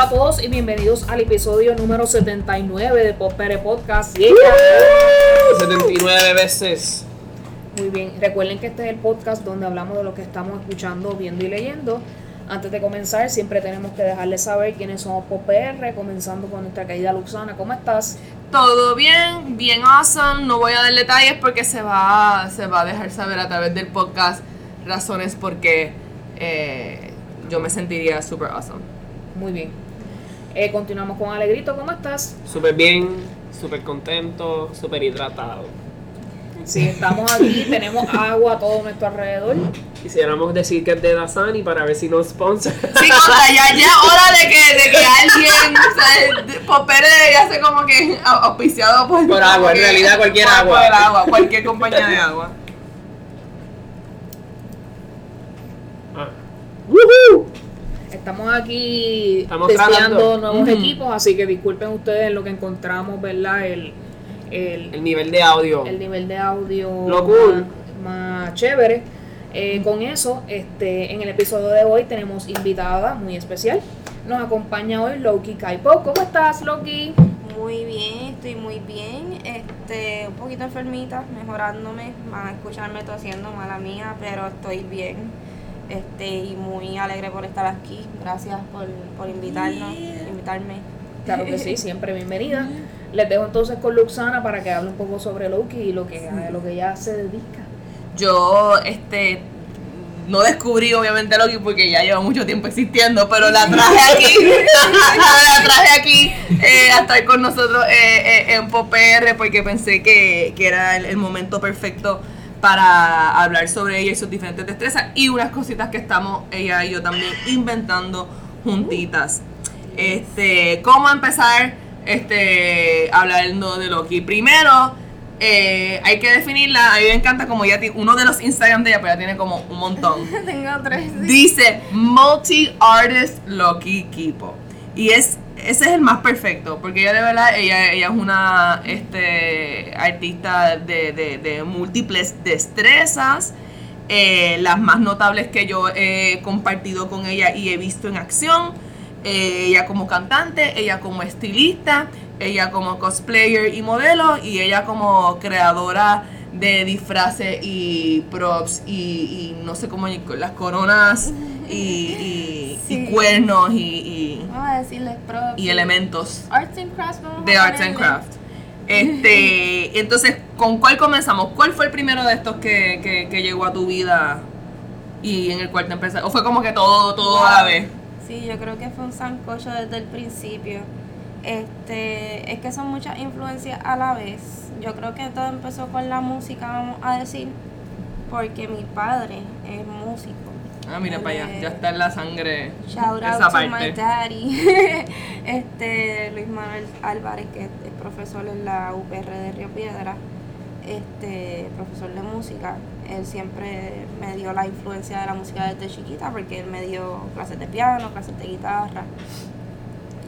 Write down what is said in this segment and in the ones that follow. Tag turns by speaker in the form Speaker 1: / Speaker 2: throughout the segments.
Speaker 1: Saludos a todos y bienvenidos al episodio número 79 de Popere Podcast.
Speaker 2: 79 veces.
Speaker 1: Muy bien, recuerden que este es el podcast donde hablamos de lo que estamos escuchando, viendo y leyendo. Antes de comenzar, siempre tenemos que dejarles saber quiénes somos PopR, comenzando con nuestra querida Luxana. ¿Cómo estás?
Speaker 3: Todo bien, bien awesome. No voy a dar detalles porque se va, se va a dejar saber a través del podcast razones porque eh, yo me sentiría super awesome.
Speaker 1: Muy bien. Eh, continuamos con Alegrito. ¿Cómo estás?
Speaker 2: Súper bien, súper contento, súper hidratado.
Speaker 1: Sí, estamos aquí, tenemos agua a todo nuestro alrededor.
Speaker 2: Quisiéramos decir que es de Dasani para ver si nos sponsor.
Speaker 3: Sí, contra, ya, ya hora de que, de que alguien, o sea, Popere ya como que au- auspiciado por,
Speaker 2: Por agua, en realidad cualquier
Speaker 3: por-
Speaker 2: agua.
Speaker 3: Por agua, cualquier compañía de agua.
Speaker 2: Ah. ¡Woohoo!
Speaker 1: Estamos aquí
Speaker 2: Estamos
Speaker 1: testeando
Speaker 2: tratando.
Speaker 1: nuevos equipos, así que disculpen ustedes en lo que encontramos, ¿verdad? El, el,
Speaker 2: El nivel de audio.
Speaker 1: el nivel de audio
Speaker 2: Lo cool.
Speaker 1: más, más chévere. Eh, con eso, este, en el episodio de hoy tenemos invitada muy especial. Nos acompaña hoy Loki Kaipo. ¿Cómo estás, Loki?
Speaker 4: Muy bien, estoy muy bien. Este, un poquito enfermita, mejorándome. Van a escucharme tosiendo, mala mía, pero estoy bien. Este, y muy alegre por estar aquí. Gracias por, por invitarnos, invitarme.
Speaker 1: Claro que sí, siempre bienvenida. Les dejo entonces con Luxana para que hable un poco sobre Loki y lo que, a lo que ella se dedica.
Speaker 3: Yo, este, no descubrí obviamente Loki porque ya lleva mucho tiempo existiendo, pero la traje aquí, la traje aquí eh, a estar con nosotros eh, eh, en PopR porque pensé que, que era el, el momento perfecto para hablar sobre ella y sus diferentes destrezas y unas cositas que estamos ella y yo también inventando juntitas. Este, ¿cómo empezar este hablando de Loki? Primero, eh, hay que definirla. A mí me encanta como ya ti- uno de los Instagram de ella, pero ya tiene como un montón.
Speaker 4: Tengo tres.
Speaker 3: Dice multi-artist Loki Kipo. Y es, ese es el más perfecto, porque ella de verdad, ella, ella es una este, artista de, de- múltiples destrezas. eh, las más notables que yo he compartido con ella y he visto en acción. Eh, ella como cantante, ella como estilista, ella como cosplayer y modelo, y ella como creadora de disfraces y props y, y no sé cómo, las coronas y, y- y cuernos y, y-
Speaker 4: Vamos a decirles props.
Speaker 3: y elementos
Speaker 4: Arts and Crafts. vamos
Speaker 3: de
Speaker 4: a
Speaker 3: Arts and. Craft. Este, entonces, ¿con cuál comenzamos? ¿Cuál fue el primero de estos que, que, que llegó a tu vida y en el cual te empezaste? ¿O fue como que todo, todo a la vez?
Speaker 4: Sí, yo creo que fue un sancocho desde el principio. Este, es que son muchas influencias a la vez. Yo creo que todo empezó con la música, vamos a decir, porque mi padre es músico.
Speaker 3: Ah, mira para allá, ya está en la sangre
Speaker 4: Shout
Speaker 3: esa
Speaker 4: out to my
Speaker 3: parte.
Speaker 4: daddy. este, Luis Manuel Álvarez, que es profesor en la UPR de Río Piedra, este, profesor de música. Él siempre me dio la influencia de la música desde chiquita, porque él me dio clases de piano, clases de guitarra.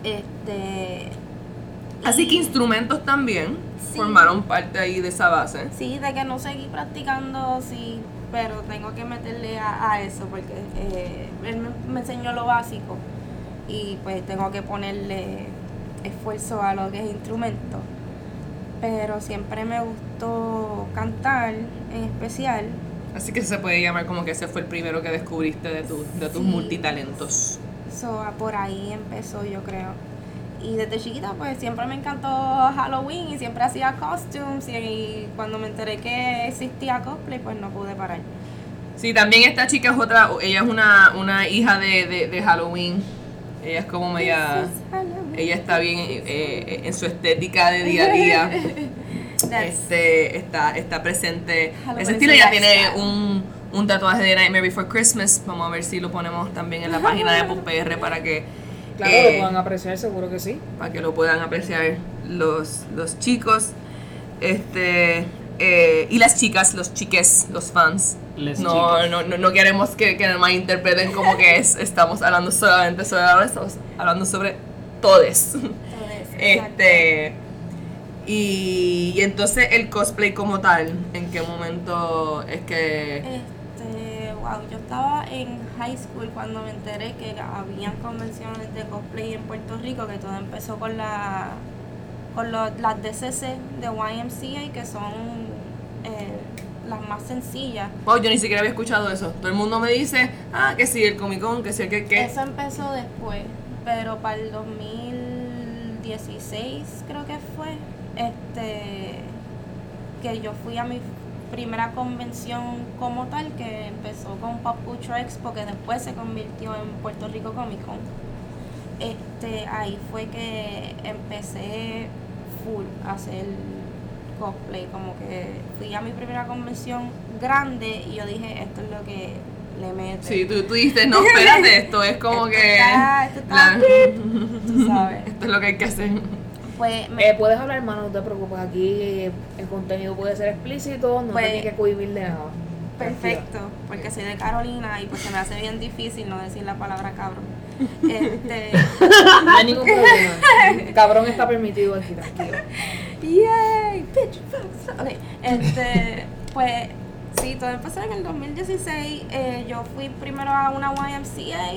Speaker 4: Este,
Speaker 3: Así que instrumentos también
Speaker 4: Sí.
Speaker 3: formaron parte ahí de esa base.
Speaker 4: Sí, de que no seguí practicando, sí, pero tengo que meterle a, a eso porque eh, él me, me enseñó lo básico y pues tengo que ponerle esfuerzo a lo que es instrumento. Pero siempre me gustó cantar en especial.
Speaker 3: Así que se puede llamar como que ese fue el primero que descubriste de, tu- de tus
Speaker 4: Sí.
Speaker 3: multitalentos.
Speaker 4: So, por ahí empezó yo creo. Y desde chiquita pues siempre me encantó Halloween y siempre hacía costumes y, y cuando me enteré que existía cosplay pues no pude parar.
Speaker 3: Sí, también esta chica es otra, ella es una, una hija de, de- de Halloween. Ella es como media, ella está bien eh, eh, en su estética de día a día. Este, está, está presente.
Speaker 4: Halloween
Speaker 3: Ese estilo ya tiene un, un tatuaje de Nightmare Before Christmas. Vamos a ver si lo ponemos también en la página de PopR para que,
Speaker 1: Claro,
Speaker 3: eh,
Speaker 1: lo puedan apreciar, seguro que sí.
Speaker 3: para que lo puedan apreciar los, los chicos. Este, eh, y las chicas, los chiques, los fans.
Speaker 2: Les
Speaker 3: no,
Speaker 2: chicas.
Speaker 3: no, no, no queremos que, que nos interpreten como que es, estamos hablando solamente sobre ahora, estamos hablando sobre todes. Este. Y, y entonces el cosplay como tal, ¿en qué momento es que
Speaker 4: Este, wow, yo estaba en high school cuando me enteré que habían convenciones de cosplay en Puerto Rico, que todo empezó con la con los, las DCC de YMCA, que son eh, las más sencillas.
Speaker 3: Wow, yo ni siquiera había escuchado eso. Todo el mundo me dice, ah, que sí, el Comic Con, que sí, que qué.
Speaker 4: Eso empezó después, pero para el 2016 creo que fue, este, que yo fui a mi primera convención como tal, que empezó con Pop Culture Expo, que después se convirtió en Puerto Rico Comic Con. Este, ahí fue que empecé full a hacer cosplay, como que fui a mi primera convención grande y yo dije, esto es lo que le mete.
Speaker 3: Sí, tú, tú dijiste, no, espérate, esto es como
Speaker 4: Esto
Speaker 3: que...
Speaker 4: está- esto está
Speaker 3: la-
Speaker 4: tú sabes.
Speaker 3: esto es lo que hay que hacer.
Speaker 4: Pues me-
Speaker 1: Eh, puedes hablar, hermano, no te preocupes. Aquí el contenido puede ser explícito, no
Speaker 4: Pues-
Speaker 1: tienes que cohibir de nada.
Speaker 4: Perfecto, porque soy de Carolina y pues se me hace bien difícil no decir la palabra cabrón. Este,
Speaker 1: No hay ningún problema. Cabrón está permitido aquí, tranquilo.
Speaker 4: yay, bitch, fuck, ok, este, pues sí, todo empezó en el 2016. eh, yo fui primero a una YMCA,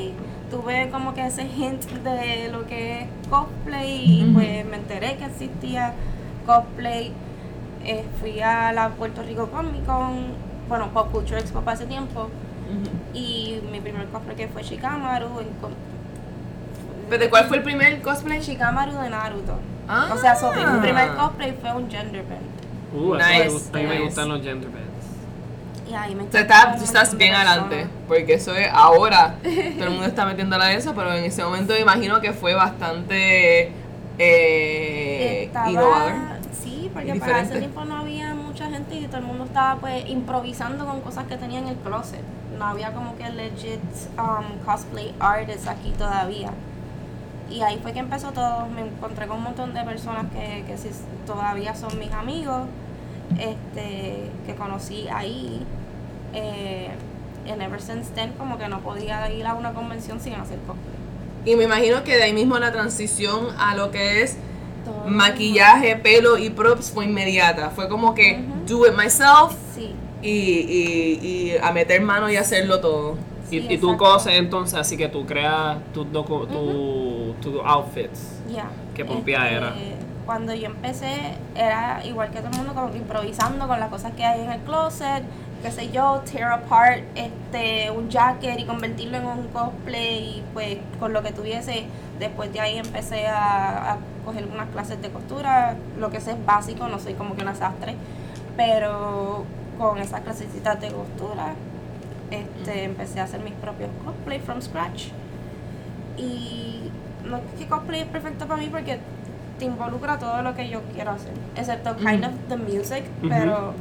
Speaker 4: tuve como que ese hint de lo que es cosplay y pues me enteré que existía cosplay. Eh, fui a la Puerto Rico Comic Con, bueno, Pop Culture Expo para ese tiempo. Y mi primer cosplay que fue Shikamaru. En,
Speaker 3: ¿Pero cuál fue el primer cosplay?
Speaker 4: Shikamaru de Naruto.
Speaker 3: Ah.
Speaker 4: O sea, so, mi mi primer cosplay fue un gender bend.
Speaker 2: Uh,
Speaker 3: Nice,
Speaker 2: a mí me
Speaker 3: nice.
Speaker 2: gustan los gender.
Speaker 4: Y ahí me
Speaker 3: tú
Speaker 4: un
Speaker 3: estás
Speaker 4: montón
Speaker 3: bien
Speaker 4: de
Speaker 3: adelante, porque eso es ahora. Todo el mundo está metiéndole a eso, pero en ese momento me imagino que fue bastante eh,
Speaker 4: Estaba-
Speaker 3: innovador.
Speaker 4: Sí, porque para ese tiempo no había mucha gente y todo el mundo estaba pues improvisando con cosas que tenía en el closet. No había como que legit um, cosplay artists aquí todavía. Y ahí fue que empezó todo. Me encontré con un montón de personas que, que sí todavía son mis amigos, este, que conocí ahí. Eh, and ever since then, como que no podía ir a una convención sin hacer cosplay.
Speaker 3: Y me imagino que de ahí mismo la transición a lo que es
Speaker 4: Todo.
Speaker 3: maquillaje, pelo y props fue inmediata. Fue como que do it myself
Speaker 4: Sí.
Speaker 3: y, y, y a meter mano y hacerlo todo.
Speaker 2: Y,
Speaker 4: Sí,
Speaker 2: y tú coses entonces, así que tú creas tus tu, tu outfits.
Speaker 4: Ya.
Speaker 2: Qué pompía era.
Speaker 4: Cuando yo empecé, era igual que todo el mundo, como que improvisando con las cosas que hay en el closet, qué sé yo, tear apart este, un jacket y convertirlo en un cosplay, y pues con lo que tuviese. Después de ahí empecé a, a coger unas clases de costura, lo que sé es básico, no soy como que una sastre, pero con esas clasecitas de costura, este, empecé a hacer mis propios cosplay from scratch. Y no es que cosplay es perfecto para mí porque te involucra todo lo que yo quiero hacer, excepto kind of the music, pero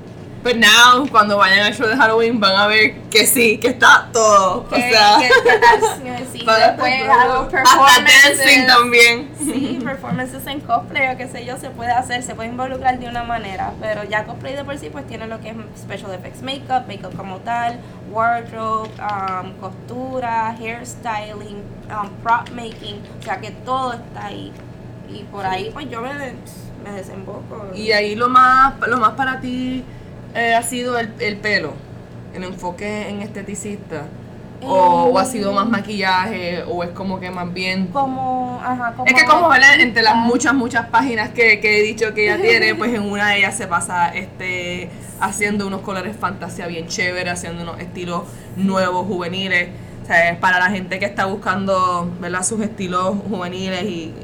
Speaker 3: Pero now, cuando vayan al show de Halloween, van a ver que sí, que está todo.
Speaker 4: que,
Speaker 3: o sea,
Speaker 4: que- que sí,
Speaker 3: para-
Speaker 4: después hago
Speaker 3: hasta
Speaker 4: performances.
Speaker 3: dancing también.
Speaker 4: Sí, performances en cosplay o qué sé yo, se puede hacer, se puede involucrar de una manera, pero ya cosplay de por sí pues tiene lo que es special effects makeup, makeup como tal, wardrobe, um, costura, hairstyling, um, prop making, o sea que todo está ahí. Y por ahí pues yo me, me desemboco.
Speaker 3: Y ahí lo más, lo más para ti eh, ha sido el, el pelo, el enfoque en esteticista. O, o ha sido más maquillaje, o es como que más bien
Speaker 4: como, ajá, como
Speaker 3: Es que como ¿verdad? entre las muchas, muchas páginas que, que he dicho que ella tiene, pues en una de ellas se pasa este haciendo unos colores fantasía bien chévere, haciendo unos estilos nuevos, juveniles. O sea, para la gente que está buscando ¿verdad? sus estilos juveniles y,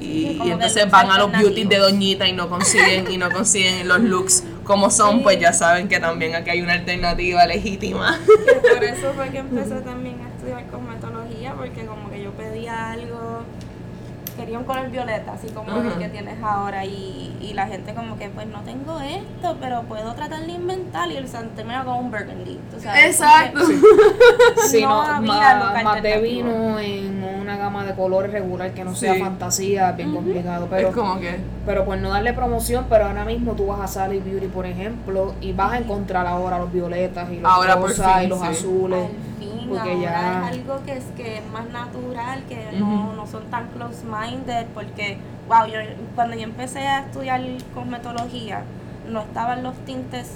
Speaker 3: y, entonces van a los beauty de. Doñita y no consiguen, y no consiguen los looks como son,
Speaker 4: Sí.
Speaker 3: pues ya saben que también aquí hay una alternativa legítima.
Speaker 4: por eso fue que empecé también a estudiar cosmetología, porque como que yo pedía algo, quería un color violeta, así como
Speaker 3: Ajá.
Speaker 4: el que tienes ahora, y, y la gente como que, pues no tengo esto, pero puedo tratar de inventar, y el San termina con un burgundy, tú sabes,
Speaker 3: Exacto.
Speaker 1: Si
Speaker 4: No
Speaker 1: más, más de vino en una gama de colores regular que no sea
Speaker 3: Sí.
Speaker 1: fantasía, bien complicado. Pero,
Speaker 3: es como que
Speaker 1: pero por no darle promoción, pero ahora mismo tú vas a Sally Beauty, por ejemplo, y vas a encontrar ahora los violetas y los
Speaker 3: Ahora
Speaker 1: rosas
Speaker 3: fin,
Speaker 1: y los
Speaker 3: sí.
Speaker 1: azules. Porque
Speaker 4: ahora
Speaker 1: ya-
Speaker 4: es algo que es que es más natural, que
Speaker 3: Ujú.
Speaker 4: no, no son tan close-minded, porque, wow, yo, cuando yo empecé a estudiar cosmetología, no estaban los tintes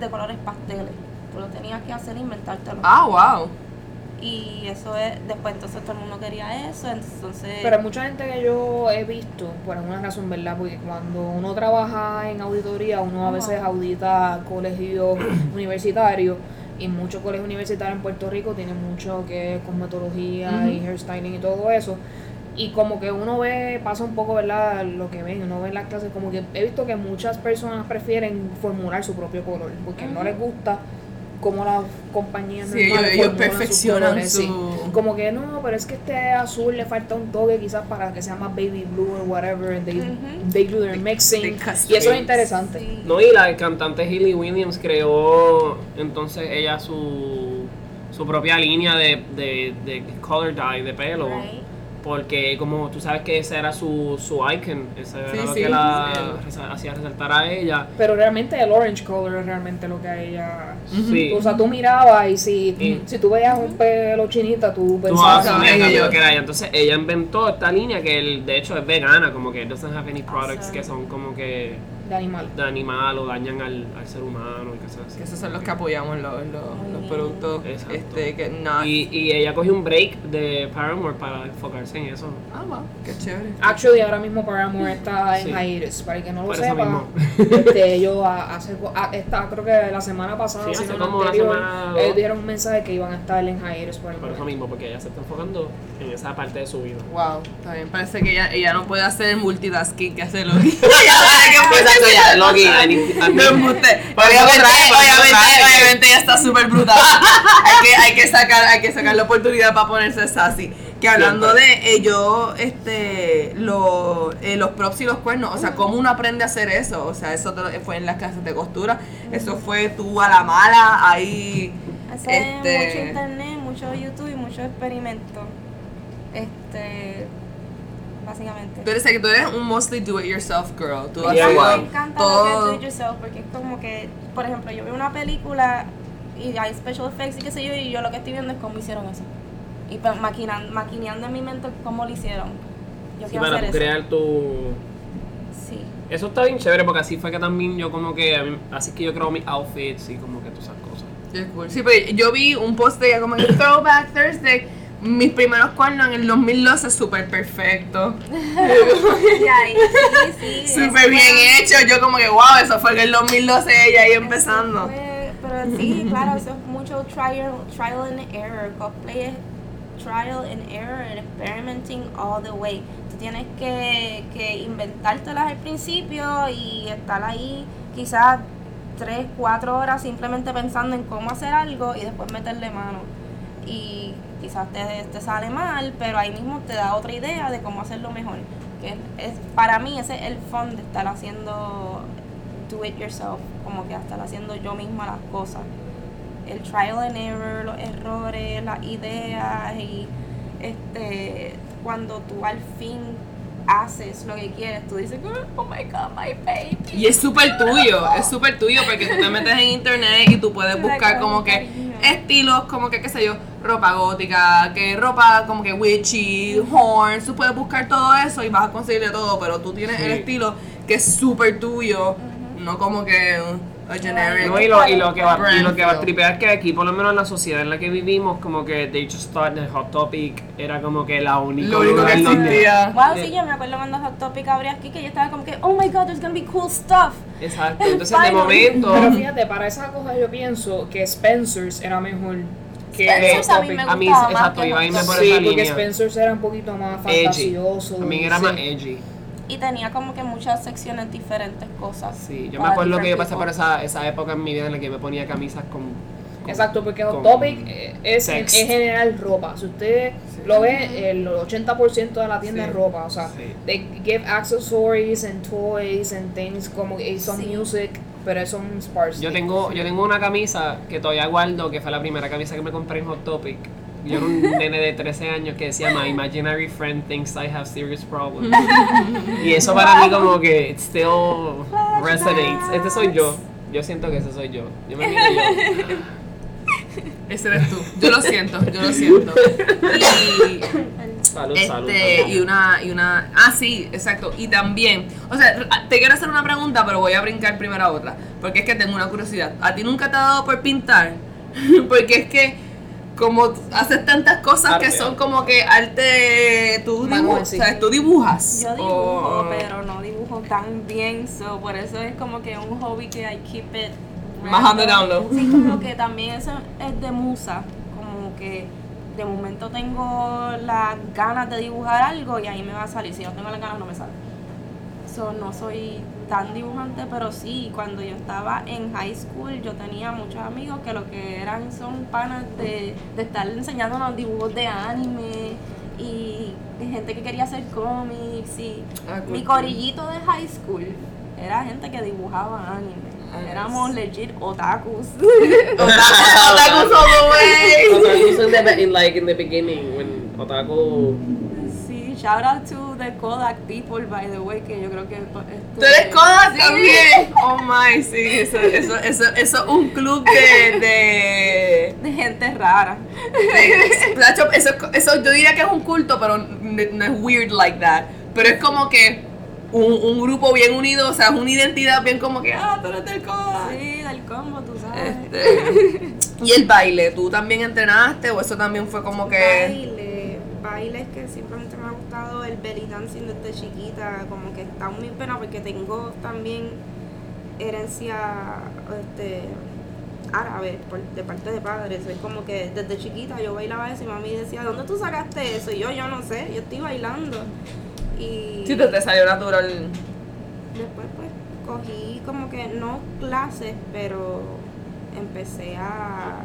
Speaker 4: de colores pasteles. Tú lo tenías que hacer e inventártelo.
Speaker 3: Ah, wow.
Speaker 4: Y eso es, después entonces todo el mundo quería eso, entonces...
Speaker 1: Pero mucha gente que yo he visto, por alguna razón, ¿verdad? Porque cuando uno trabaja en auditoría, uno a veces audita colegios universitarios y muchos colegios universitarios en Puerto Rico tienen mucho que metodología y hairstyling y todo eso. Y como que uno ve, pasa un poco, ¿verdad? Lo que ven, uno ve en las clases, como que he visto que muchas personas prefieren formular su propio color, porque no les gusta cómo las compañías
Speaker 3: Sí, ellos- ellos
Speaker 1: sus
Speaker 3: perfeccionan
Speaker 1: sí. Como que no, pero es que este azul le falta un toque quizás para que sea más baby blue o whatever. and They, they do their mixing.
Speaker 3: they
Speaker 1: Y eso es interesante.
Speaker 4: Sí.
Speaker 2: No, y la cantante Hayley Williams creó entonces ella su, su propia línea de, de, de color dye de pelo.
Speaker 4: Right.
Speaker 2: Porque como tú sabes que ese era su, su icon, ese
Speaker 3: Sí,
Speaker 2: era lo
Speaker 3: sí,
Speaker 2: que la
Speaker 3: sí.
Speaker 2: hacía resaltar a ella.
Speaker 1: Pero realmente el orange color es realmente lo que a ella.
Speaker 2: Sí.
Speaker 1: O sea, tú mirabas y si, si tú veías un pelo chinita, tú
Speaker 2: Tú
Speaker 1: pensabas
Speaker 3: asumías
Speaker 1: que
Speaker 3: yo-
Speaker 2: que era ella. Entonces ella inventó esta línea que el- de hecho es vegana, como que doesn't have any products
Speaker 4: Awesome.
Speaker 2: que son como que
Speaker 1: de animal.
Speaker 2: de animal o dañan al, al ser humano y cosas así.
Speaker 3: Que esos son los que apoyamos los, los, productos
Speaker 2: Exacto.
Speaker 3: este, que no.
Speaker 2: Y, y ella cogió un break de Paramore para enfocarse en eso.
Speaker 3: Ah, wow, qué chévere.
Speaker 1: Actually, ahora mismo Paramore está en
Speaker 2: Sí.
Speaker 1: hiatus. Para el que no lo
Speaker 2: Por
Speaker 1: sepa,
Speaker 2: mismo.
Speaker 1: este, a- hace, a- esta, creo que la semana pasada,
Speaker 2: Sí, hace como una
Speaker 1: anterior,
Speaker 2: semana
Speaker 1: ellos dieron un mensaje que iban a estar en hiatus por el
Speaker 2: Por eso mismo, porque ella se está enfocando en esa parte de su vida.
Speaker 3: Wow, bien. Parece que ella, ella no puede hacer el multitasking que hace tiene que
Speaker 2: Ya, Loki,
Speaker 3: Obviamente, obviamente, ella está súper brutal. hay, que, hay, que sacar, hay que sacar la oportunidad para ponerse sassy. Que hablando de ellos, este, lo, eh, los props y los cuernos, o sea, cómo uno aprende a hacer eso. O sea, eso te lo- fue en las clases de costura. Eso fue tú a la mala, ahí.
Speaker 4: Es
Speaker 3: Este-
Speaker 4: mucho internet, mucho YouTube y mucho experimento. Este, básicamente.
Speaker 3: Tú eres, tú eres un mostly do it yourself girl. Tú
Speaker 2: Yeah,
Speaker 3: haces
Speaker 2: igual.
Speaker 4: Me encanta lo que es
Speaker 3: todo.
Speaker 4: do it yourself porque es como que, por ejemplo, yo veo una película y hay special effects y qué sé yo, y yo lo que estoy viendo es cómo hicieron eso. Y pues, maquinan, maquineando en mi mente cómo lo hicieron. Yo
Speaker 2: Sí,
Speaker 4: quiero
Speaker 2: para
Speaker 4: hacer
Speaker 2: tú
Speaker 4: eso.
Speaker 2: crear tu...
Speaker 4: Sí.
Speaker 2: Eso está bien chévere porque así fue que también yo como que... a mí- Así que yo creo mis outfits y como que todas esas cosas.
Speaker 3: Qué cool. Sí, pero yo vi un post de ella como que Throwback Thursday. Mis primeros cuernos en el 2012 súper perfecto.
Speaker 4: Ahí, sí, sí.
Speaker 3: Súper bien
Speaker 4: fue-
Speaker 3: hecho. Yo como que wow, eso fue en el 2012 ella ahí empezando.
Speaker 4: Fue- pero sí, claro, eso es mucho trial, trial and error. Cosplay es trial and error and experimenting all the way. Tú tienes que, que inventártelas al principio y estar ahí quizás 3, 4 horas simplemente pensando en cómo hacer algo y después meterle mano. Y quizás te, te sale mal, pero ahí mismo te da otra idea de cómo hacerlo mejor. Que es, para mí ese es el fun de estar haciendo do it yourself, como que estar haciendo yo misma las cosas. El trial and error, los errores, las ideas y este cuando tú al fin haces lo que quieres, tú dices, oh my god, my baby.
Speaker 3: Y es súper tuyo, es súper tuyo porque tú te metes en internet y tú puedes buscar como que estilos, como que qué sé yo, ropa gótica, que ropa como que witchy, horns, tú puedes buscar todo eso y vas a conseguir de todo, pero tú tienes
Speaker 2: Sí.
Speaker 3: el estilo que es súper tuyo, no como que a generic.
Speaker 2: No, y, lo, y, lo que va, y lo que va a tripear es que aquí, por lo menos en la sociedad en la que vivimos, como que they just thought that Hot Topic era como que la única
Speaker 3: Lo único que existía.
Speaker 4: Wow, sí, yo me acuerdo cuando Hot Topic abría aquí que yo estaba como que, oh my god, there's gonna be cool stuff.
Speaker 2: Exacto, entonces de momento...
Speaker 1: Pero fíjate, para esa cosa yo pienso que Spencer's era mejor que
Speaker 4: a mí me
Speaker 2: A mí,
Speaker 4: gustaba más
Speaker 2: exacto,
Speaker 4: que
Speaker 2: iba a.
Speaker 1: Sí,
Speaker 2: esa
Speaker 1: porque
Speaker 2: línea.
Speaker 1: Spencer's era un poquito más
Speaker 2: Edgy.
Speaker 1: fantasioso.
Speaker 2: También era
Speaker 1: sí.
Speaker 2: más edgy.
Speaker 4: Y tenía como que muchas secciones diferentes cosas.
Speaker 2: Sí, yo me acuerdo que yo pasé por esa, esa época en mi vida en la que me ponía camisas con... con-
Speaker 1: Exacto, porque Hot
Speaker 2: con
Speaker 1: Topic eh, es en, en general ropa. Si usted lo ve, el 80% de la tienda
Speaker 2: Sí.
Speaker 1: es ropa. O sea,
Speaker 2: Sí.
Speaker 1: they give accessories and toys and things como y some
Speaker 4: Sí.
Speaker 1: music, pero son sparse.
Speaker 2: Yo tengo, yo tengo una camisa que todavía guardo, que fue la primera camisa que me compré en Hot Topic. Yo era un nene de 13 años que decía My imaginary friend thinks I have serious problems. y eso para mí como que it still resonates. Este soy yo. Yo siento que ese soy yo. Yo me miro yo.
Speaker 3: Ese eres tú. Yo lo siento, yo lo siento. Y
Speaker 2: Salud, salud.
Speaker 3: este,
Speaker 2: salud.
Speaker 3: y una, y una. Ah, sí, exacto. Y también, o sea, te quiero hacer una pregunta, pero voy a brincar primero a otra. Porque es que tengo una curiosidad. ¿A ti nunca te ha dado por pintar? porque es que, como haces tantas cosas que
Speaker 2: Arte.
Speaker 3: son como que arte. Tú dibujas.
Speaker 1: sí.
Speaker 3: O sea, tú dibujas.
Speaker 4: Yo dibujo,
Speaker 3: o-
Speaker 4: pero no dibujo tan bien, so por eso es como que un hobby que I keep it
Speaker 3: Más ¿no?
Speaker 4: Sí, como que también eso es de musa, como que de momento tengo las ganas de dibujar algo y ahí me va a salir, si no tengo las ganas no me sale. So, no soy tan dibujante, pero sí, cuando yo estaba en high school yo tenía muchos amigos que lo que eran son panas de, de estar enseñándonos dibujos de anime y gente que quería hacer cómics y
Speaker 3: Ah, cool,
Speaker 4: mi
Speaker 3: cool.
Speaker 4: corillito de high school era gente que dibujaba anime.
Speaker 3: Ah,
Speaker 4: Éramos legit otakus.
Speaker 3: Otaku all the way.
Speaker 2: Otaku in the, in like in the beginning when Otaku
Speaker 4: sí, shout out to the Kodak people by the way, que yo creo que
Speaker 3: Tú eres Kodak
Speaker 4: Sí.
Speaker 3: también. Oh my, sí, eso, eso, eso, eso es un club de, de,
Speaker 4: de gente rara.
Speaker 3: de- Nacho, eso, eso yo diría que es un culto, pero no, no es weird like that. Pero es como que un, un grupo bien unido, o sea, es una identidad bien como que, ah, tú eres del Kodak.
Speaker 4: Sí, del combo, tú sabes.
Speaker 3: Este, y el baile, ¿tú también entrenaste o eso también fue como que...
Speaker 4: Baile, bailes que simplemente me ha gustado el belly dancing desde chiquita, como que está muy pena porque tengo también herencia este árabe por, de parte de padres, soy como que desde chiquita yo bailaba eso y mami decía, ¿dónde tú sacaste eso? Y yo, yo no sé, yo estoy bailando. Y
Speaker 3: Sí, te, te salió natural.
Speaker 4: después pues cogí como que no clases, pero empecé a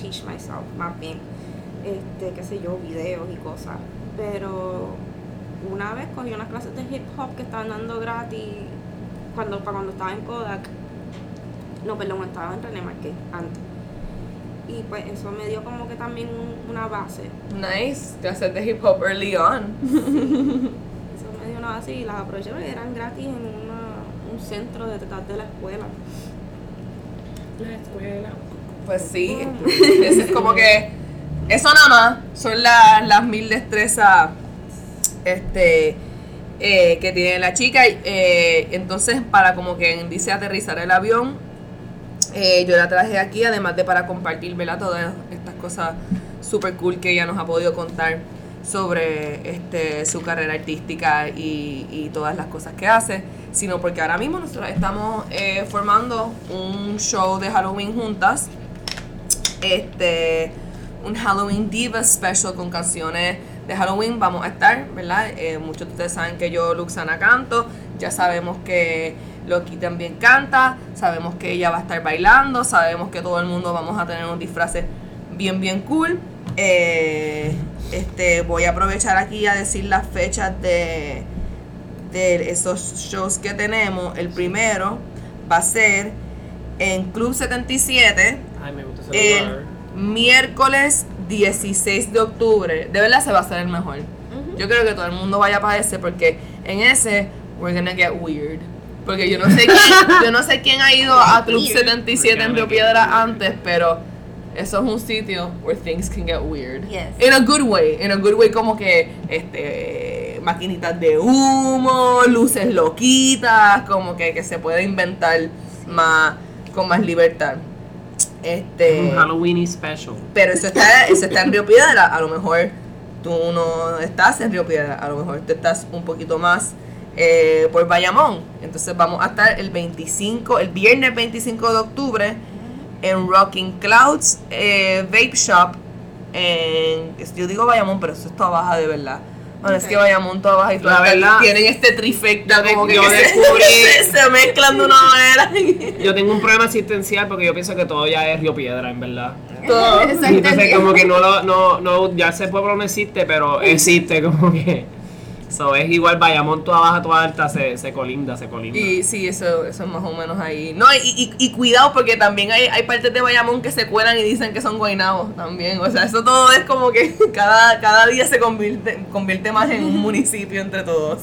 Speaker 4: teach myself más bien, este, qué sé yo, videos y cosas. Pero una vez cogí unas clases de hip hop que estaban dando gratis cuando, para cuando estaba en Kodak. No, perdón, estaba en René Marqués antes. Y pues eso me dio como que también un- una base.
Speaker 3: Nice, te haces de hip hop early on.
Speaker 4: Eso me dio una base y las aproveché porque eran gratis en una, un centro de detrás de la escuela.
Speaker 2: La escuela.
Speaker 3: Pues sí, eso es como que eso nada más son la- las mil destrezas este eh, que tiene la chica. eh, entonces, para como que dice aterrizar el avión, eh, yo la traje aquí, además de para compartir ¿verdad? todas estas cosas super cool que ella nos ha podido contar sobre este, su carrera artística y, y todas las cosas que hace, sino porque ahora mismo nosotros estamos eh, formando un show de Halloween juntas este un Halloween Diva Special con canciones de Halloween. Vamos a estar, ¿verdad? Eh, muchos de ustedes saben que yo, Luxana, canto. Ya sabemos que Loki también canta. Sabemos que ella va a estar bailando. Sabemos que todo el mundo vamos a tener unos disfraces bien, bien cool. Eh, este, voy a aprovechar aquí a decir las fechas de, de esos shows que tenemos. El primero va a ser en Club 77
Speaker 2: Ay, me gusta ese lugar.
Speaker 3: el miércoles 16 de octubre. De verdad se va a hacer el mejor. Yo creo que todo el mundo vaya para ese porque en ese we're gonna get weird. Porque yo no sé quién, yo no sé quién ha ido a Club 77 en Río Piedra antes, pero eso es un sitio where things can get weird.
Speaker 4: Yes.
Speaker 3: In a good way, in a good way como que este maquinitas de humo, luces loquitas, como que, que se puede inventar más con más libertad. Este
Speaker 2: Un Halloween special.
Speaker 3: pero eso está, eso está en Río Piedra. A lo mejor tú no estás en Río Piedra. A lo mejor tú estás un poquito más eh, por Bayamón. Entonces vamos a estar el 25, el viernes 25 de octubre en Rocking Clouds eh, Vape Shop. En, yo digo Bayamón, pero eso es toda baja de verdad. Bueno, es que Bayamón, toda baja y
Speaker 2: La
Speaker 3: toda
Speaker 2: verdad,
Speaker 3: tienen este trifecta
Speaker 2: de-
Speaker 3: como que,
Speaker 2: yo
Speaker 3: que se-
Speaker 2: descubrí-
Speaker 3: se, se mezclan de una manera.
Speaker 2: Yo tengo un problema existencial porque yo pienso que todo ya es Río Piedra, en verdad.
Speaker 3: Todo.
Speaker 2: Y entonces como que no lo, no, no, ya ese pueblo no existe, pero existe como que. So, es igual Bayamón, toda baja, toda alta, se, se colinda, se colinda.
Speaker 3: Y sí, eso, eso es más o menos ahí. No, y, y, y cuidado porque también hay, hay partes de Bayamón que se cuelan y dicen que son guaynabos también. O sea, eso todo es como que cada, cada día se convierte, convierte más en un municipio entre todos.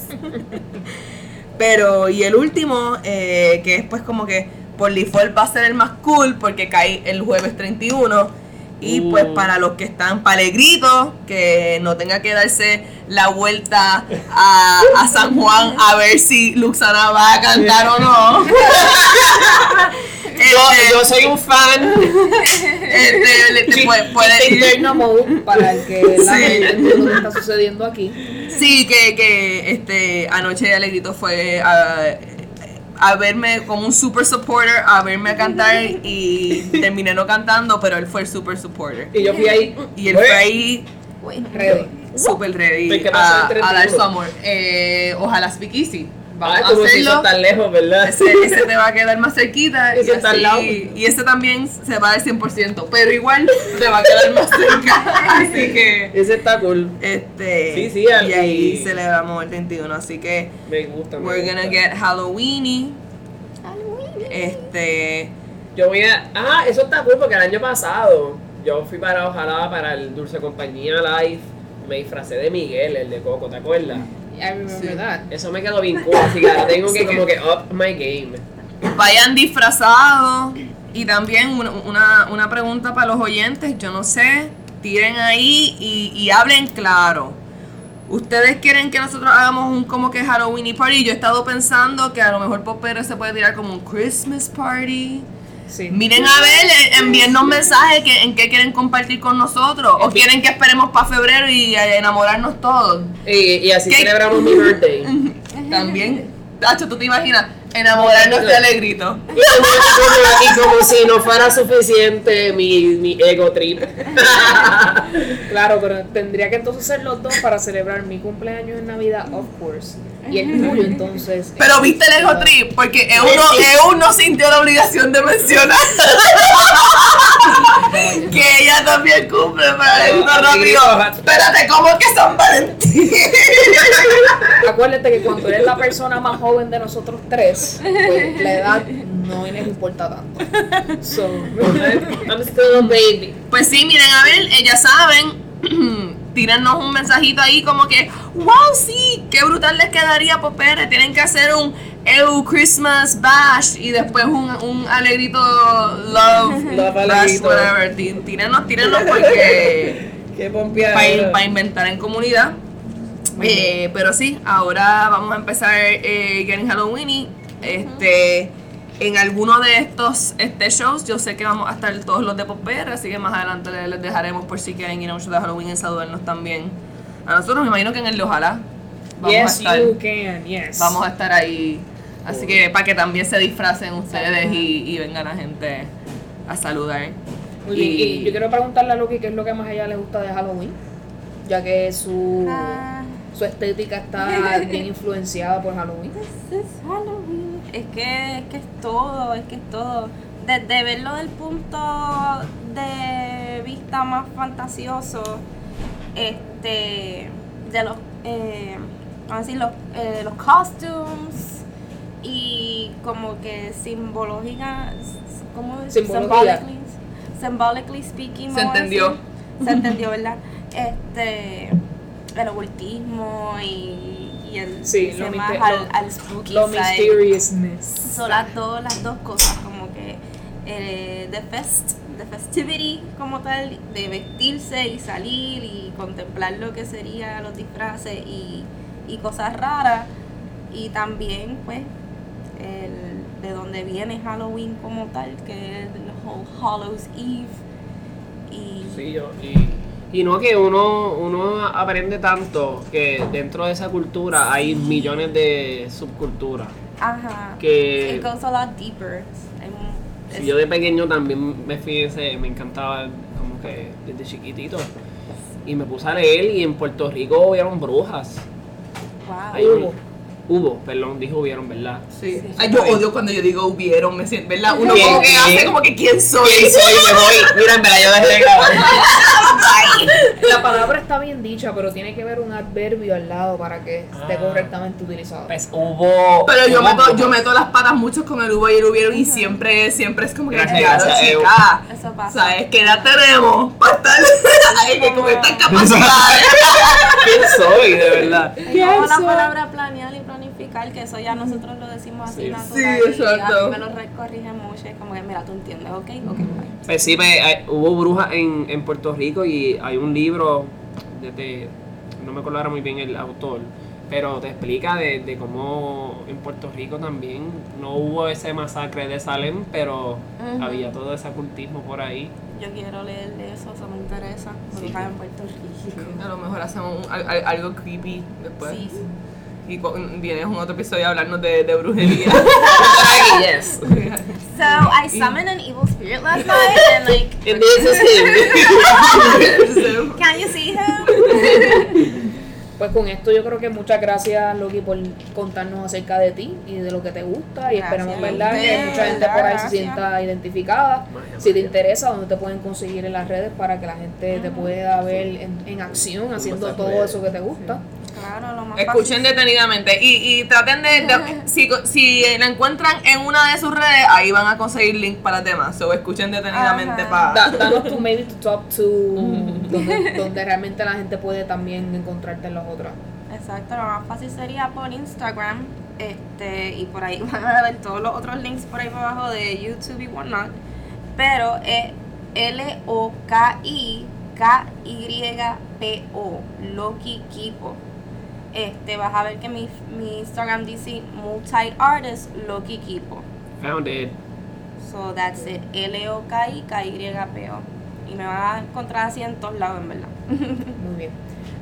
Speaker 3: Pero, y el último, eh, que es pues como que por default va a ser el más cool porque cae el jueves 31. Y
Speaker 2: Uh.
Speaker 3: pues para los que están palegritos, que no tenga que darse la vuelta a, a San Juan a ver si Luxana va a cantar o no.
Speaker 2: Yo,
Speaker 3: Este,
Speaker 2: yo soy un fan.
Speaker 3: este, le- te puede- puede ir-
Speaker 1: Interno mode para el que la
Speaker 3: Sí.
Speaker 1: gente entienda lo que está sucediendo aquí.
Speaker 3: Sí, que, que este, anoche Alegrito fue a, a verme como un super supporter, a verme a cantar y terminé no cantando, pero él fue el super supporter.
Speaker 2: Y yo fui ahí.
Speaker 3: Y él fue ahí
Speaker 4: Bueno,
Speaker 1: Ready.
Speaker 3: super ready
Speaker 2: ¿Qué pasó
Speaker 3: a,
Speaker 2: el 31?
Speaker 3: a dar su amor. Eh, ojalá speak easy. Vamos
Speaker 2: Ay,
Speaker 3: a
Speaker 2: como si
Speaker 3: hacerlo.
Speaker 2: eso tan lejos, ¿verdad?
Speaker 3: Ese, ese te va a quedar más cerquita y,
Speaker 2: Ese está al
Speaker 3: así-
Speaker 2: lado.
Speaker 3: y ese también se va al 100%, pero igual te va a quedar más cerca. Así que
Speaker 2: Ese está cool.
Speaker 3: este
Speaker 2: Sí, sí, al-
Speaker 3: y ahí
Speaker 2: y-
Speaker 3: celebramos el 31, así que
Speaker 2: Me gusta. me
Speaker 3: we're
Speaker 2: gusta.
Speaker 3: gonna get Halloweeny. Este
Speaker 2: Yo voy a. Ah, eso está cool porque el año pasado yo fui para Ojalá para el Dulce Compañía Live. Me disfracé de Miguel, el de Coco, ¿te acuerdas?
Speaker 1: I remember
Speaker 3: Sí.
Speaker 1: that.
Speaker 2: Eso me quedó bien cool, así que ahora tengo que
Speaker 3: Sí.
Speaker 2: como que up my game.
Speaker 3: vayan disfrazados y también una, una, una pregunta para los oyentes, yo no sé, tiren ahí y, y hablen claro. ¿Ustedes quieren que nosotros hagamos un como que Halloween party? Yo he estado pensando que a lo mejor Popero se puede tirar como un Christmas party.
Speaker 1: Sí.
Speaker 3: Miren a ver, eh, envíennos mensajes que, en qué quieren compartir con nosotros. O quieren que esperemos para febrero y eh, enamorarnos todos.
Speaker 2: Y, y así
Speaker 3: ¿Qué?
Speaker 2: celebramos mi birthday.
Speaker 3: También, Tacho, ¿tú te imaginas? Enamorarnos de Alegrito.
Speaker 2: Y como, y como- y como si no fuera suficiente mi, mi ego trip.
Speaker 1: Claro, pero tendría que entonces ser los dos para celebrar mi cumpleaños en Navidad, of course. Y el tuyo, entonces.
Speaker 3: Pero viste el ego trip, porque EU no, EU no sintió la obligación de mencionar que ella también cumple para el rápido. Espérate, ¿cómo que San Valentín?
Speaker 1: Acuérdate que cuando eres la persona más joven de nosotros tres, pues la edad no les importa tanto. So,
Speaker 2: I'm still a baby.
Speaker 3: Pues sí, miren, a ver, ya saben, tírennos un mensajito ahí como que, wow, sí, qué brutal les quedaría Popere. Tienen que hacer un EU Christmas Bash y después un, un alegrito Love,
Speaker 2: Love
Speaker 3: Bash,
Speaker 2: alegrito.
Speaker 3: whatever. Tí- Tírennos, tírennos porque
Speaker 2: Qué
Speaker 3: para inventar en comunidad. Eh, pero sí, ahora vamos a empezar eh, Getting Halloween. Este, en alguno de estos este, shows, yo sé que vamos a estar todos los de Popper, así que más adelante les, les dejaremos por si quieren ir a un show de Halloween y saludarnos también. A nosotros me imagino que en el de Ojalá vamos, a
Speaker 1: yes,
Speaker 3: estar,
Speaker 1: you can, yes.
Speaker 3: vamos a estar ahí. Así que para que también se disfracen ustedes y, y vengan la gente a saludar.
Speaker 1: Muy bien, y yo quiero preguntarle a Loki qué es lo que más a ella le gusta de Halloween, ya que su,
Speaker 4: Ah,
Speaker 1: su estética está bien influenciada por Halloween.
Speaker 4: this is Halloween. Es que, es que es todo, es que es todo. Desde verlo del punto de vista más fantasioso, este, de los, eh, vamos a decir, los, eh, los costumes y como que simbológica, ¿cómo es?
Speaker 1: Simbología.
Speaker 4: Symbolically, symbolically speaking.
Speaker 3: Se entendió.
Speaker 4: Se entendió, ¿verdad? Este, el ocultismo y, y el
Speaker 1: Sí, lo
Speaker 4: más
Speaker 1: mister-
Speaker 4: al,
Speaker 1: lo-
Speaker 4: al spooky
Speaker 1: Lo
Speaker 4: side.
Speaker 1: mysteriousness.
Speaker 4: Son las dos, las dos cosas, como que eh, the fest, the festivity como tal, de vestirse y salir y contemplar lo que sería los disfraces y, y cosas raras. Y también, pues, el, de donde viene Halloween como tal, que es el whole Hallows Eve. Y
Speaker 2: Sí, yo, y, y no que uno, uno aprende tanto que dentro de esa cultura hay millones de subculturas.
Speaker 4: ajá.
Speaker 2: Que
Speaker 4: It goes a lot deeper.
Speaker 2: Yo de pequeño también me fui ese, me encantaba como que desde chiquitito. Y me puse a leer y en Puerto Rico hubieron brujas.
Speaker 4: wow.
Speaker 2: Hay
Speaker 1: Hubo.
Speaker 2: un- Hubo, perdón, dijo hubieron, ¿verdad?
Speaker 3: Sí.
Speaker 4: Sí.
Speaker 3: Ay, yo odio cuando yo digo hubieron, me siento, ¿verdad? Uno
Speaker 2: ¿Quién?
Speaker 3: como que hace
Speaker 2: ¿Quién?
Speaker 3: como que quién soy.
Speaker 2: ¿Quién soy? Me voy. Mira, en verdad yo dejé de grabar.
Speaker 1: La palabra está bien dicha, pero tiene que haber un adverbio al lado para que esté
Speaker 2: Ah.
Speaker 1: correctamente utilizado.
Speaker 2: Pues hubo.
Speaker 3: Pero yo
Speaker 2: hubo
Speaker 3: meto, yo
Speaker 2: brujas.
Speaker 3: meto las patas mucho con el hubo y el hubieron y siempre, siempre es como que
Speaker 2: Gracias,
Speaker 3: claro,
Speaker 2: gracias,
Speaker 3: chica.
Speaker 4: Eso pasa.
Speaker 3: ¿Sabes qué edad tenemos? Para estar ahí que con estas capacidades.
Speaker 2: ¿Quién soy, de verdad?
Speaker 4: Es como la palabra planear y que eso ya nosotros lo decimos así
Speaker 2: Sí.
Speaker 4: natural.
Speaker 3: Sí,
Speaker 4: y
Speaker 3: exacto.
Speaker 4: a mí me lo corrige mucho, es como que, mira, tú entiendes, ok, ok.
Speaker 2: Pues sí, pues, hay- hubo brujas en, en Puerto Rico y hay un libro, desde, no me acuerdo ahora muy bien el autor, pero te explica de, de cómo en Puerto Rico también no hubo ese masacre de Salem, pero había todo ese ocultismo por ahí.
Speaker 4: Yo quiero leer de eso, eso me interesa. Brujas en Puerto Rico.
Speaker 3: A lo mejor hacemos un- al- al- algo creepy después.
Speaker 4: Sí, sí.
Speaker 3: Y vienes un otro episodio a hablarnos de, de brujería.
Speaker 2: yes.
Speaker 4: So I summoned an evil spirit last night and like
Speaker 2: And this is him.
Speaker 4: can you see him?
Speaker 1: Pues con esto yo creo que muchas gracias Loki por contarnos acerca de ti y de lo que te gusta y
Speaker 4: Gracias
Speaker 1: esperamos verdad que mucha gente por ahí se sienta identificada. Si te interesa, donde te pueden conseguir en las redes para que la gente te pueda ver en, en acción haciendo todo eso que te gusta.
Speaker 4: Claro, lo más
Speaker 3: Escuchen
Speaker 4: fácil.
Speaker 3: detenidamente y, y traten de, de- si, si la encuentran en una de sus redes, ahí van a conseguir link para los demás. So escuchen detenidamente
Speaker 4: Ajá.
Speaker 3: para...
Speaker 1: Da- danos tu maybe to top to donde, donde realmente la gente puede también encontrarte en los otros.
Speaker 4: Exacto, lo más fácil sería por Instagram. Este, y por ahí van a ver todos los otros links por ahí por abajo de YouTube y whatnot. Pero es L-O-K-I-K-Y-P-O. Loki Kipo. Este, vas a ver que mi, mi Instagram dice multi-artist Loki Kipo.
Speaker 2: Found it.
Speaker 4: So that's it. L-O-K-I-K-Y-P-O. Y me vas a encontrar así en todos lados, en verdad.
Speaker 1: Muy bien.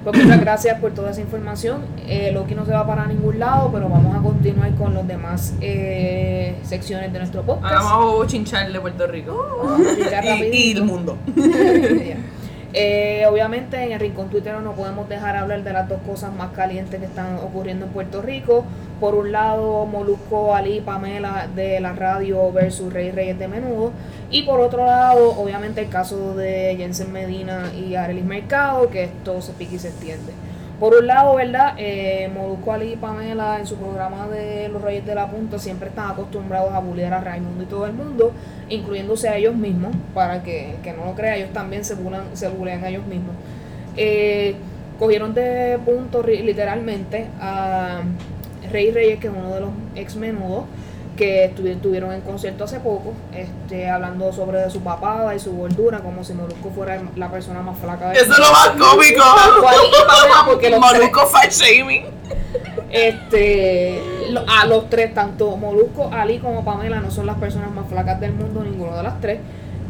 Speaker 1: Pues muchas gracias por toda esa información. Eh, Loki no se va para ningún lado, pero vamos a continuar con los demás eh, secciones de nuestro
Speaker 3: Ahora
Speaker 1: podcast.
Speaker 3: vamos a chinchar de Puerto Rico.
Speaker 1: Vamos a explicar
Speaker 3: y, y el mundo.
Speaker 1: Eh, obviamente en el Rincón Twitter no podemos dejar hablar de las dos cosas más calientes que están ocurriendo en Puerto Rico. Por un lado, Molusco, Ali, Pamela de la radio versus Rey Reyes de Menudo. Y por otro lado, obviamente el caso de Jensen Medina y Arelis Mercado, que esto se pica y se extiende. Por un lado, ¿verdad? Eh, y Pamela en su programa de Los Reyes de la Punta siempre están acostumbrados a bullear a Raimundo y todo el mundo, incluyéndose a ellos mismos, para que, que no lo crea, ellos también se bulean, se bulean a ellos mismos. Eh, cogieron de punto literalmente a Rey Reyes, que es uno de los ex menudos, que estuvieron en concierto hace poco, este, hablando sobre su papada y su gordura, como si Molusco fuera la persona más flaca de
Speaker 3: Eso es lo más cómico. Maluco fat shaming.
Speaker 1: este, a los tres, tanto Molusco, Ali como Pamela, no son las personas más flacas del mundo, ninguno de las tres.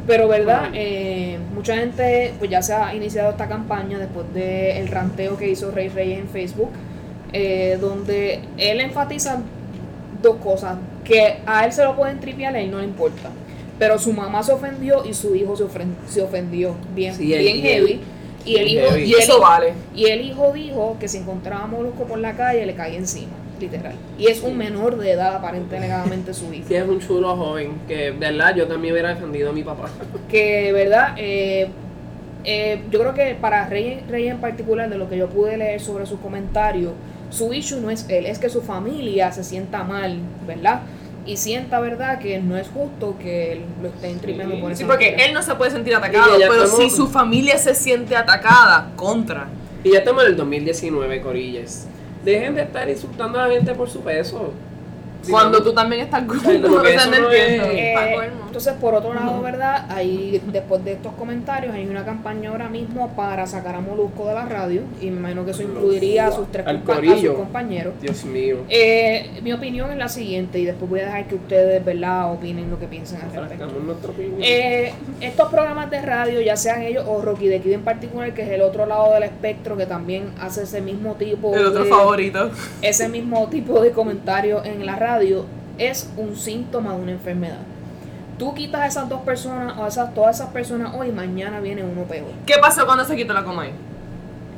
Speaker 1: Pero, ¿verdad? Eh, mucha gente, pues ya se ha iniciado esta campaña después del ranteo que hizo Rey Reyes en Facebook, eh, donde él enfatiza dos cosas, que a él se lo pueden tripear, a él no le importa. Pero su mamá se ofendió y su hijo se, se ofendió bien,
Speaker 2: Sí,
Speaker 1: bien
Speaker 2: y-
Speaker 1: heavy. Y el, hijo,
Speaker 2: heavy.
Speaker 1: y
Speaker 3: Y
Speaker 1: el
Speaker 3: eso vale.
Speaker 1: y el hijo dijo que si encontraba Molusco por la calle le caía encima, literal. Y es un menor de edad, aparentemente su hijo.
Speaker 2: Sí, es un chulo joven, que verdad yo también hubiera defendido a mi papá.
Speaker 1: Que, ¿verdad? Eh, eh, yo creo que para Rey, Rey en particular, de lo que yo pude leer sobre sus comentarios, su issue no es él, es que su familia se sienta mal, ¿verdad? Y sienta, ¿verdad?, que no es justo que él lo estén tripeando por
Speaker 3: Sí,
Speaker 1: esa
Speaker 3: porque
Speaker 1: manera.
Speaker 3: él no se puede sentir atacado, pero
Speaker 2: estamos-
Speaker 3: si su familia se siente atacada, contra.
Speaker 2: Y ya estamos en el 2019, Corillas. Dejen de estar insultando a la gente por su peso.
Speaker 3: Cuando tú también estás gordo, no
Speaker 1: Eh, entonces, por otro lado, ¿verdad? Ahí, después de estos comentarios, hay una campaña ahora mismo para sacar a Molusco de la radio. Y me imagino que eso incluiría a sus tres
Speaker 2: Al
Speaker 1: compa- a sus compañeros.
Speaker 2: Dios mío.
Speaker 1: Eh, mi opinión es la siguiente, y después voy a dejar que ustedes, ¿verdad?, opinen lo que piensen al respecto.
Speaker 2: Fracamos nuestra opinión.
Speaker 1: Eh, estos programas de radio, ya sean ellos o Rocky de Kid en particular, que es el otro lado del espectro, que también hace ese mismo tipo
Speaker 3: El otro
Speaker 1: de,
Speaker 3: favorito.
Speaker 1: ese mismo tipo de comentarios en la radio, es un síntoma de una enfermedad. Tú quitas a esas dos personas o a esas, todas esas personas hoy, mañana viene uno peor.
Speaker 3: ¿Qué pasó cuando se quitó la Comay?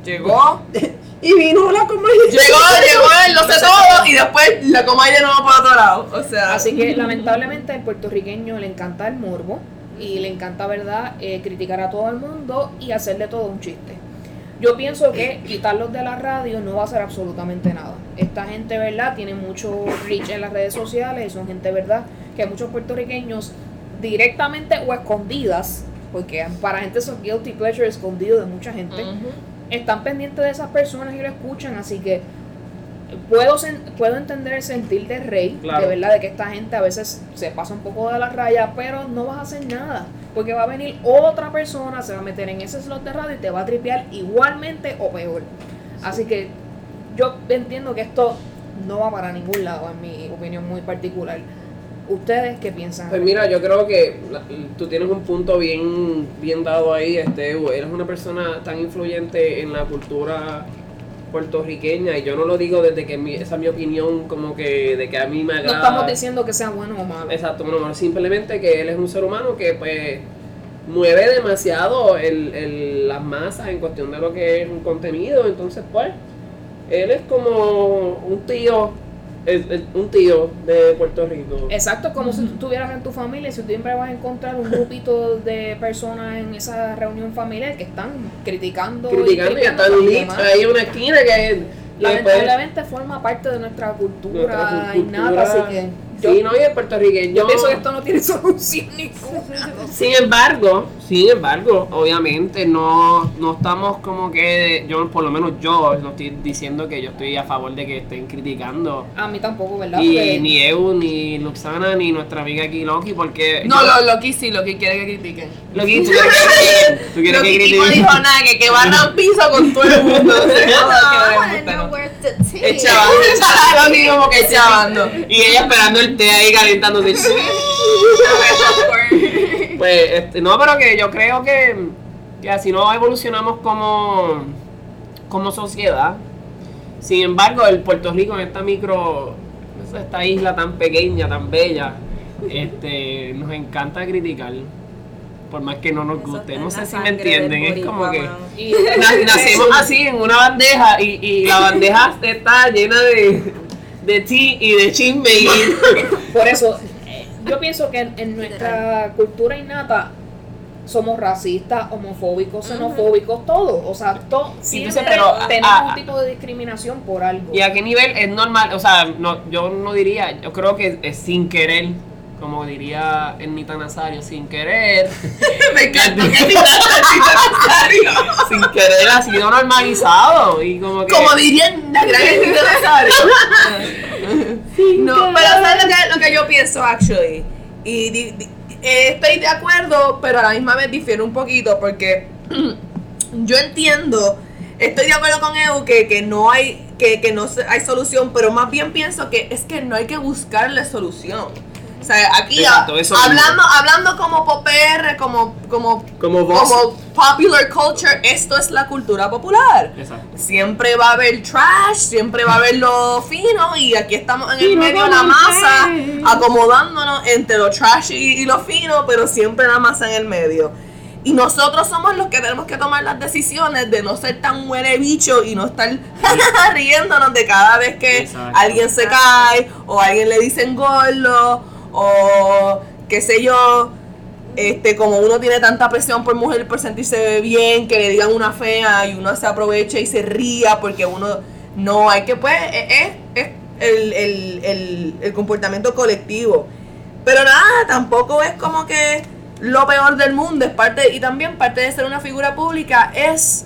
Speaker 3: Llegó,
Speaker 2: Y vino la comedia.
Speaker 3: llegó, llegó, él lo sé todo y después la Comay de nuevo por otro lado. O sea,
Speaker 1: Así que lamentablemente al puertorriqueño le encanta el morbo y le encanta, ¿verdad?, eh, criticar a todo el mundo y hacerle todo un chiste. Yo pienso que quitarlos de la radio no va a hacer absolutamente nada. Esta gente, ¿verdad?, tiene mucho reach en las redes sociales y son gente, ¿verdad?, que muchos puertorriqueños directamente o escondidas, porque para gente son guilty pleasure escondido de mucha gente, están pendientes de esas personas y lo escuchan, así que puedo, sen- puedo entender el sentir de rey,
Speaker 2: Claro.
Speaker 1: de verdad, de que esta gente a veces se pasa un poco de la raya, pero no vas a hacer nada, porque va a venir otra persona, se va a meter en ese slot de radio y te va a tripear igualmente o peor. Así que yo entiendo que esto no va para ningún lado, en mi opinión muy particular. ¿Ustedes qué piensan?
Speaker 2: Pues mira, yo creo que tú tienes un punto bien, bien dado ahí, este, eres una persona tan influyente en la cultura puertorriqueña y yo no lo digo desde que mi- esa es mi opinión como que de que a mí me
Speaker 1: no
Speaker 2: agrada.
Speaker 1: estamos diciendo que sea bueno o malo.
Speaker 2: Exacto, no, no, simplemente que él es un ser humano que pues mueve demasiado el, el- las masas en cuestión de lo que es un contenido, entonces pues él es como un tío, es- es un tío de Puerto Rico.
Speaker 1: Exacto, como si tú estuvieras en tu familia, si tú siempre vas a encontrar un grupito de personas en esa reunión familiar que están criticando,
Speaker 2: criticando y
Speaker 1: tripeando
Speaker 2: está
Speaker 1: a los
Speaker 2: lit
Speaker 1: demás.
Speaker 2: ahí en una esquina que
Speaker 1: Lamentablemente forma parte de nuestra cultura,
Speaker 2: nuestra
Speaker 1: innata, así que yo,
Speaker 2: sí, no, y el puertorriqueño.
Speaker 1: yo pienso que esto no tiene solución ninguna.
Speaker 2: Sin embargo, sin embargo, obviamente no, no estamos como que, yo por lo menos yo no estoy diciendo que yo estoy a favor de que estén criticando
Speaker 1: A mí tampoco, ¿verdad?
Speaker 2: ni,
Speaker 1: Porque-
Speaker 2: ni Eu, ni Luxana, ni nuestra amiga aquí Loki, porque
Speaker 3: No,
Speaker 2: yo-
Speaker 3: lo, Loki sí, Loki quiere que critiquen.
Speaker 2: Loki, tú quieres que critiquen, tú quieres que
Speaker 3: Loki
Speaker 2: critiquen.
Speaker 3: dijo nada, que, que barran piso con todo el mundo. No ¿no?
Speaker 2: Y ella esperando el té ahí calentándose. Pues, este, no, pero que yo creo que, que así no evolucionamos como, como sociedad. Sin embargo, el Puerto Rico en esta micro, esta isla tan pequeña, tan bella, este, nos encanta criticar. Por más que no nos guste. No sé si me entienden. Es como que
Speaker 1: y-
Speaker 2: nacemos así en una bandeja y, y la bandeja está llena de, de tea y de chisme y
Speaker 1: Por eso, eh, yo pienso que en, en nuestra cultura innata somos racistas, homofóbicos, xenofóbicos, todos. O sea, to-
Speaker 2: Sí,
Speaker 1: siempre
Speaker 2: pero, ah,
Speaker 1: tenemos
Speaker 2: ah,
Speaker 1: un tipo de discriminación por algo.
Speaker 2: ¿Y a qué nivel es normal? O sea, no, yo no diría, yo creo que es sin querer, como diría Ernita Nazario, sin querer,
Speaker 3: Me encanta que digas así,
Speaker 2: sin querer ha sido normalizado y como que...
Speaker 3: Como dirían la gran Nazario. No, pero ¿sabes lo que, lo que yo pienso, actually? Y di- di- eh, estoy de acuerdo, pero a la misma vez difiero un poquito porque yo entiendo, estoy de acuerdo con Edu que, que no hay que, que no hay solución, pero más bien pienso que es que no hay que buscarle solución. O sea, aquí
Speaker 2: Exacto, mismo.
Speaker 3: hablando, hablando como popr, como, como,
Speaker 2: Como vos.
Speaker 3: como popular culture, esto es la cultura popular.
Speaker 2: Exacto.
Speaker 3: Siempre va a haber trash, siempre va a haber lo fino y aquí estamos en el medio de la masa, acomodándonos entre lo trash y, y lo fino, pero siempre la masa en el medio. Y nosotros somos los que tenemos que tomar las decisiones de no ser tan huele bicho y no estar riéndonos de cada vez que
Speaker 2: Exacto.
Speaker 3: alguien se cae o alguien le dicen gordo o qué sé yo. Este, como uno tiene tanta presión por mujer por sentirse bien, que le digan una fea y uno se aprovecha y se ría porque uno no hay que pues es, es el, el, el, el comportamiento colectivo. Pero nada, tampoco es como que lo peor del mundo, es parte, y también parte de ser una figura pública es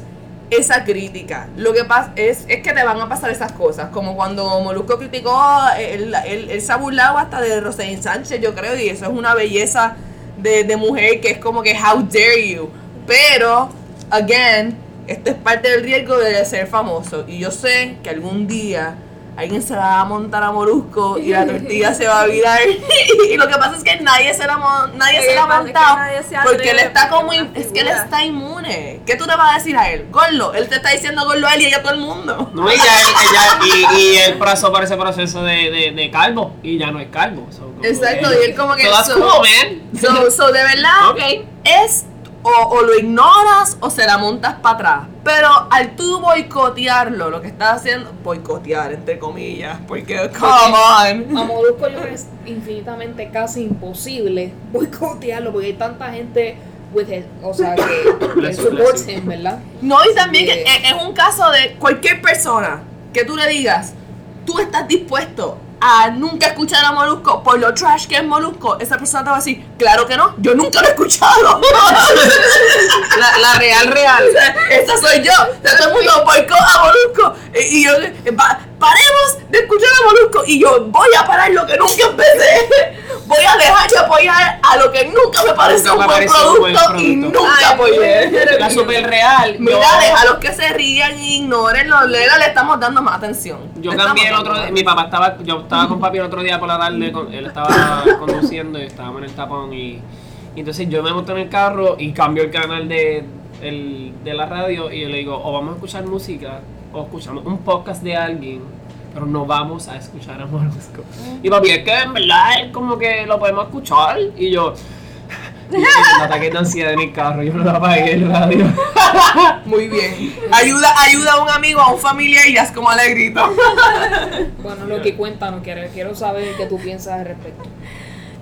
Speaker 3: esa crítica. Lo que pasa es, es que te van a pasar esas cosas, como cuando Molusco criticó, él, él, él se ha burlado hasta de Roselyn Sánchez, yo creo, y eso es una belleza de, de mujer que es como que, how dare you. Pero, again, esto es parte del riesgo de ser famoso, y yo sé que algún día alguien se va a montar a Molusco y la tortilla se va a virar. y lo que pasa es que nadie se la, nadie se la ha
Speaker 4: pasa es que
Speaker 3: montado
Speaker 4: nadie se
Speaker 3: porque él está como
Speaker 4: es
Speaker 3: que él está inmune. ¿Qué tú le vas a decir a él? Gorlo, él te está diciendo gorlo a él y ella a todo el mundo.
Speaker 2: No, y ya, ella- y, y él pasó por ese proceso de, de, de calvo y ya no es calvo. so,
Speaker 3: Exacto, y él como que
Speaker 2: So
Speaker 3: so-. So, so, de verdad,
Speaker 2: Ok.
Speaker 3: es o, o lo ignoras o se la montas para atrás. Pero al tú boicotearlo, lo que estás haciendo, boicotear entre comillas, porque come on.
Speaker 1: A Molusco yo creo que es infinitamente casi imposible boicotearlo porque hay tanta gente with his- o sea, que, que supports him, ¿verdad?
Speaker 3: No, y también que
Speaker 1: Yeah.
Speaker 3: es, es un caso de cualquier persona que tú le digas, tú estás dispuesto a nunca escuchar a Molusco por lo trash que es Molusco, esa persona te va a decir, claro que no, yo nunca lo he escuchado.
Speaker 2: La, la real, real.
Speaker 3: O sea, esa soy yo. Todo el mundo boicot a Molusco. Y yo, pa- paremos de escuchar a Molusco. Y yo, voy a parar lo que nunca empecé. Voy a dejar de apoyar a lo que nunca me pareció
Speaker 2: Nunca
Speaker 3: un
Speaker 2: me
Speaker 3: buen
Speaker 2: pareció un buen
Speaker 3: producto. Y nunca
Speaker 2: Ay,
Speaker 3: apoyé.
Speaker 2: La super real.
Speaker 3: Mira,
Speaker 2: yo-
Speaker 3: deja a los que se rían y ignoren los le estamos dando más atención.
Speaker 2: Yo
Speaker 3: Le
Speaker 2: cambié el otro día, mi papá estaba, yo estaba con papi el otro día por la tarde, con- él estaba conduciendo y estábamos en el tapón y, y entonces yo me monté en el carro y cambio el canal de, el- de la radio y yo le digo, o vamos a escuchar música o escuchamos un podcast de alguien, pero no vamos a escuchar a Molusco. Y papi, es que en verdad es como que lo podemos escuchar y yo... Un ataque de ansiedad en el carro, yo no apagué el radio.
Speaker 3: Muy bien. Ayuda, ayuda a un amigo, a un familiar y ya es como alegrito.
Speaker 1: Bueno, lo que cuéntanos, quiero, quiero saber qué tú piensas al respecto.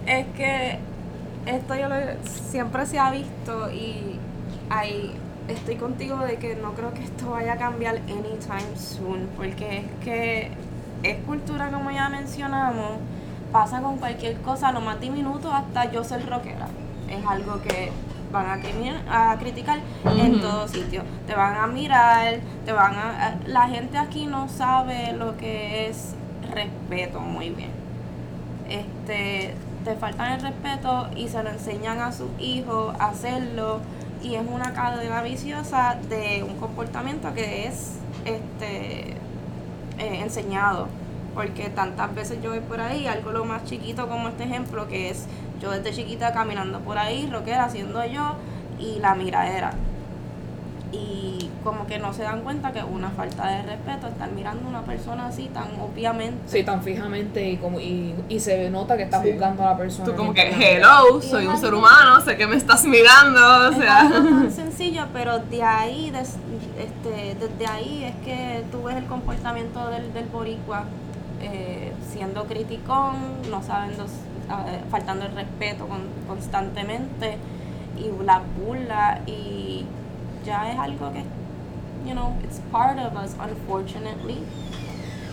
Speaker 4: Es que esto yo lo, siempre se ha visto y ahí estoy contigo de que no creo que esto vaya a cambiar anytime soon, porque es que es cultura como ya mencionamos, pasa con cualquier cosa, lo más diminuto hasta yo ser rockera. Es algo que van a, a criticar en todo sitio. Te van a mirar, te van a... a- La gente aquí no sabe lo que es respeto muy bien. Este, te faltan el respeto y se lo enseñan a sus hijos a hacerlo y es una cadena viciosa de un comportamiento que es este eh, enseñado. Porque tantas veces yo voy por ahí algo lo más chiquito como este ejemplo que es yo desde chiquita caminando por ahí rockera haciendo yo y la miradera y como que no se dan cuenta que es una falta de respeto estar mirando a una persona así tan obviamente
Speaker 1: Sí, tan fijamente y, como, y, y se nota que está
Speaker 3: Sí.
Speaker 1: juzgando a la persona.
Speaker 3: Tú como
Speaker 1: que
Speaker 3: hello, soy un ser humano, sé que me estás mirando, o
Speaker 4: Es
Speaker 3: sea.
Speaker 4: algo tan sencillo, pero de ahí, des- este, desde ahí es que tú ves el comportamiento del, del boricua eh, siendo criticón, no sabiendo, faltando el respeto con- constantemente y la burla y ya es algo que, you know, it's part of us, unfortunately.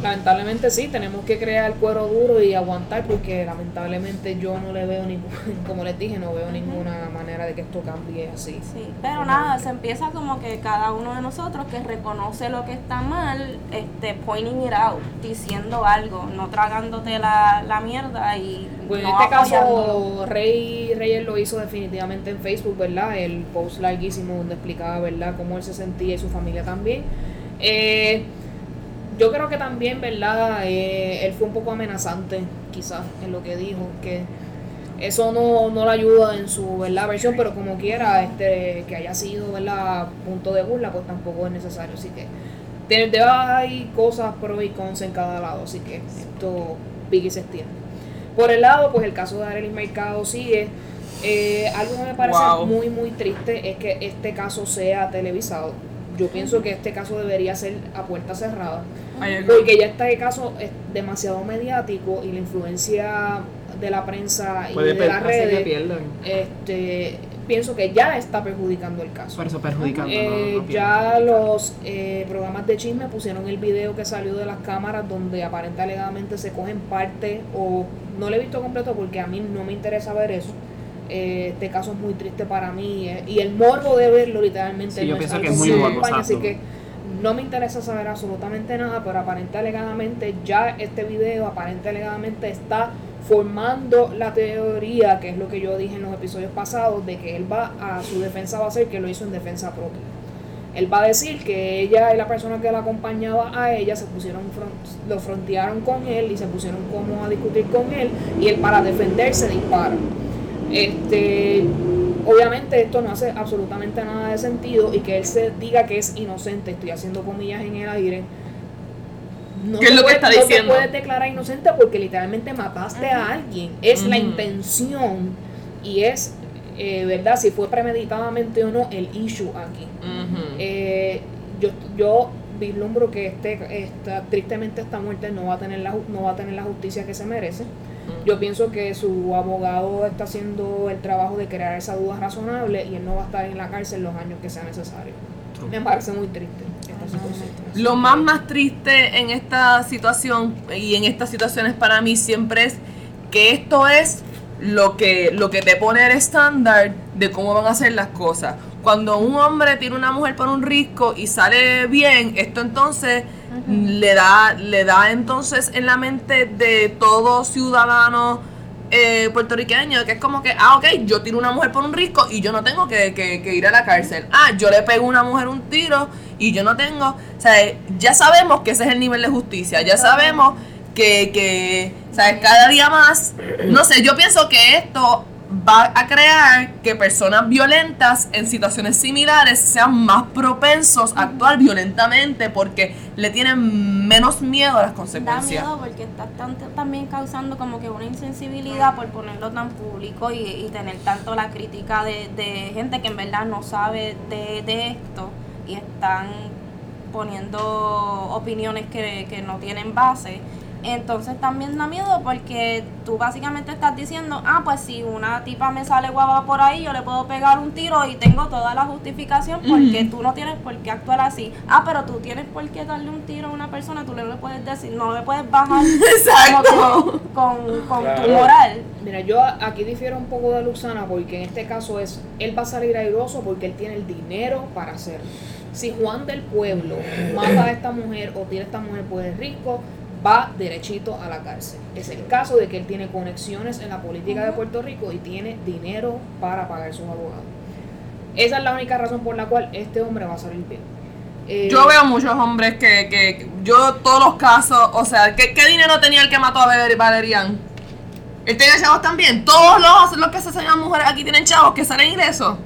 Speaker 1: Lamentablemente sí, tenemos que crear el cuero duro y aguantar porque lamentablemente yo no le veo ningún, como les dije, no veo ninguna manera de que esto cambie así.
Speaker 4: Sí, pero nada, se empieza como que cada uno de nosotros que reconoce lo que está mal, este, pointing it out, diciendo algo, no tragándote la, la mierda y
Speaker 1: Pues en este caso Rey Reyes lo hizo definitivamente en Facebook, ¿verdad? El post larguísimo donde explicaba, ¿verdad?, cómo él se sentía y su familia también. Eh, yo creo que también, ¿verdad? Eh, él fue un poco amenazante, quizás, en lo que dijo, que eso no, no le ayuda en su ¿verdad? versión, pero como quiera, este, que haya sido, ¿verdad?, punto de burla, pues tampoco es necesario. Así que de, de- hay cosas pro y cons en cada lado, así que esto y se extiende. Por el lado, pues el caso de Arelis Mercado sigue. Eh, algo que me parece
Speaker 3: Wow.
Speaker 1: muy, muy triste es que este caso sea televisado. Yo pienso que este caso debería ser a puerta cerrada. Porque ya este caso es demasiado mediático y la influencia de la prensa y
Speaker 2: Puede
Speaker 1: de las redes, este, pienso que ya está perjudicando el caso.
Speaker 2: Por eso perjudicando.
Speaker 1: Eh,
Speaker 2: no- no
Speaker 1: ya los eh, programas de chisme pusieron el video que salió de las cámaras donde aparente alegadamente se cogen parte o no lo he visto completo porque a mí no me interesa ver eso. Eh, este caso es muy triste para mí eh, y el morbo de verlo literalmente
Speaker 2: Sí, yo pienso que es muy morbo,
Speaker 1: así que no me interesa saber absolutamente nada, pero aparente alegadamente ya este video aparente alegadamente está formando la teoría, que es lo que yo dije en los episodios pasados, de que él va a su defensa va a ser que lo hizo en defensa propia. Él va a decir que ella y la persona que la acompañaba a ella se pusieron, lo frontearon con él y se pusieron como a discutir con él y él para defenderse dispara. Este, obviamente esto no hace absolutamente nada de sentido y que él se diga que es inocente, estoy haciendo comillas en el aire. No
Speaker 3: ¿Qué es
Speaker 1: te
Speaker 3: lo que
Speaker 1: puedes-
Speaker 3: está
Speaker 1: no te
Speaker 3: diciendo?
Speaker 1: puedes declarar inocente porque literalmente mataste a alguien. Es la intención y es, eh, ¿verdad? Si fue premeditadamente o no el issue aquí. Eh, yo, yo vislumbro que este, esta, tristemente esta muerte no va a tener la, ju- no va a tener la justicia que se merece. Yo pienso que su abogado está haciendo el trabajo de crear esa duda razonable y él no va a estar en la cárcel los años que sea necesario.
Speaker 2: True.
Speaker 1: Me parece muy triste esta situación.
Speaker 3: Lo más más triste en esta situación y en estas situaciones para mí siempre es que esto es lo que, lo que te pone el estándar de cómo van a ser las cosas. cuando un hombre tiene una mujer por un risco y sale bien, esto entonces le da le da entonces en la mente de todo ciudadano eh, puertorriqueño, que es como que, ah, ok, yo tiro una mujer por un risco y yo no tengo que, que- que ir a la cárcel. Ah, yo le pego a una mujer un tiro y yo no tengo. O sea, ya sabemos que ese es el nivel de justicia, ya sabemos que, que ¿sabes? Cada día más, no sé, yo pienso que esto va a crear que personas violentas en situaciones similares sean más propensos a actuar violentamente porque le tienen menos miedo a las
Speaker 4: Da
Speaker 3: consecuencias.
Speaker 4: miedo porque estás tan- también causando como que una insensibilidad por ponerlo tan público y, y tener tanto la crítica de, de gente que en verdad no sabe de, de esto y están poniendo opiniones que, que no tienen base. Entonces también da miedo porque tú básicamente estás diciendo, ah, pues si una tipa me sale guapa por ahí, yo le puedo pegar un tiro y tengo toda la justificación porque tú no tienes por qué actuar así. Ah, pero tú tienes por qué darle un tiro a una persona, tú le puedes decir, no le puedes bajar
Speaker 3: Exacto.
Speaker 4: como que con, con tu moral.
Speaker 1: Mira, yo aquí difiero un poco de Luxana porque en este caso es, él va a salir airoso porque él tiene el dinero para hacerlo. Si Juan del Pueblo mata a esta mujer o tiene a esta mujer por el rico, va derechito a la cárcel. Es el caso de que él tiene conexiones en la política de Puerto Rico y tiene dinero para pagar sus abogados. Esa es la única razón por la cual este hombre va a salir bien. Eh,
Speaker 3: Yo veo muchos hombres que, que yo todos los casos, o sea, ¿qué, qué dinero tenía el que mató a Valer- Valerian? ¿Él tenía chavos también? Todos los, los que asesinan mujeres aquí tienen chavos que salen ilesos.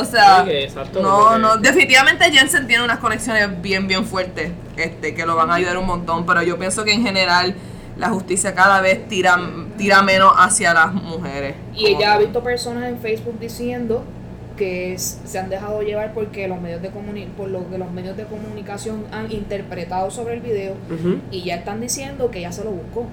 Speaker 3: O sea,
Speaker 2: Sí, que exacto,
Speaker 3: no,
Speaker 2: porque-
Speaker 3: no, definitivamente Jensen tiene unas conexiones bien, bien fuertes, este, que lo van a ayudar un montón, pero yo pienso que en general la justicia cada vez tira, tira menos hacia las mujeres.
Speaker 1: Y ella ha visto personas en Facebook diciendo que se han dejado llevar porque los medios de comuni por lo que los medios de comunicación han interpretado sobre el video y ya están diciendo que ella se lo buscó.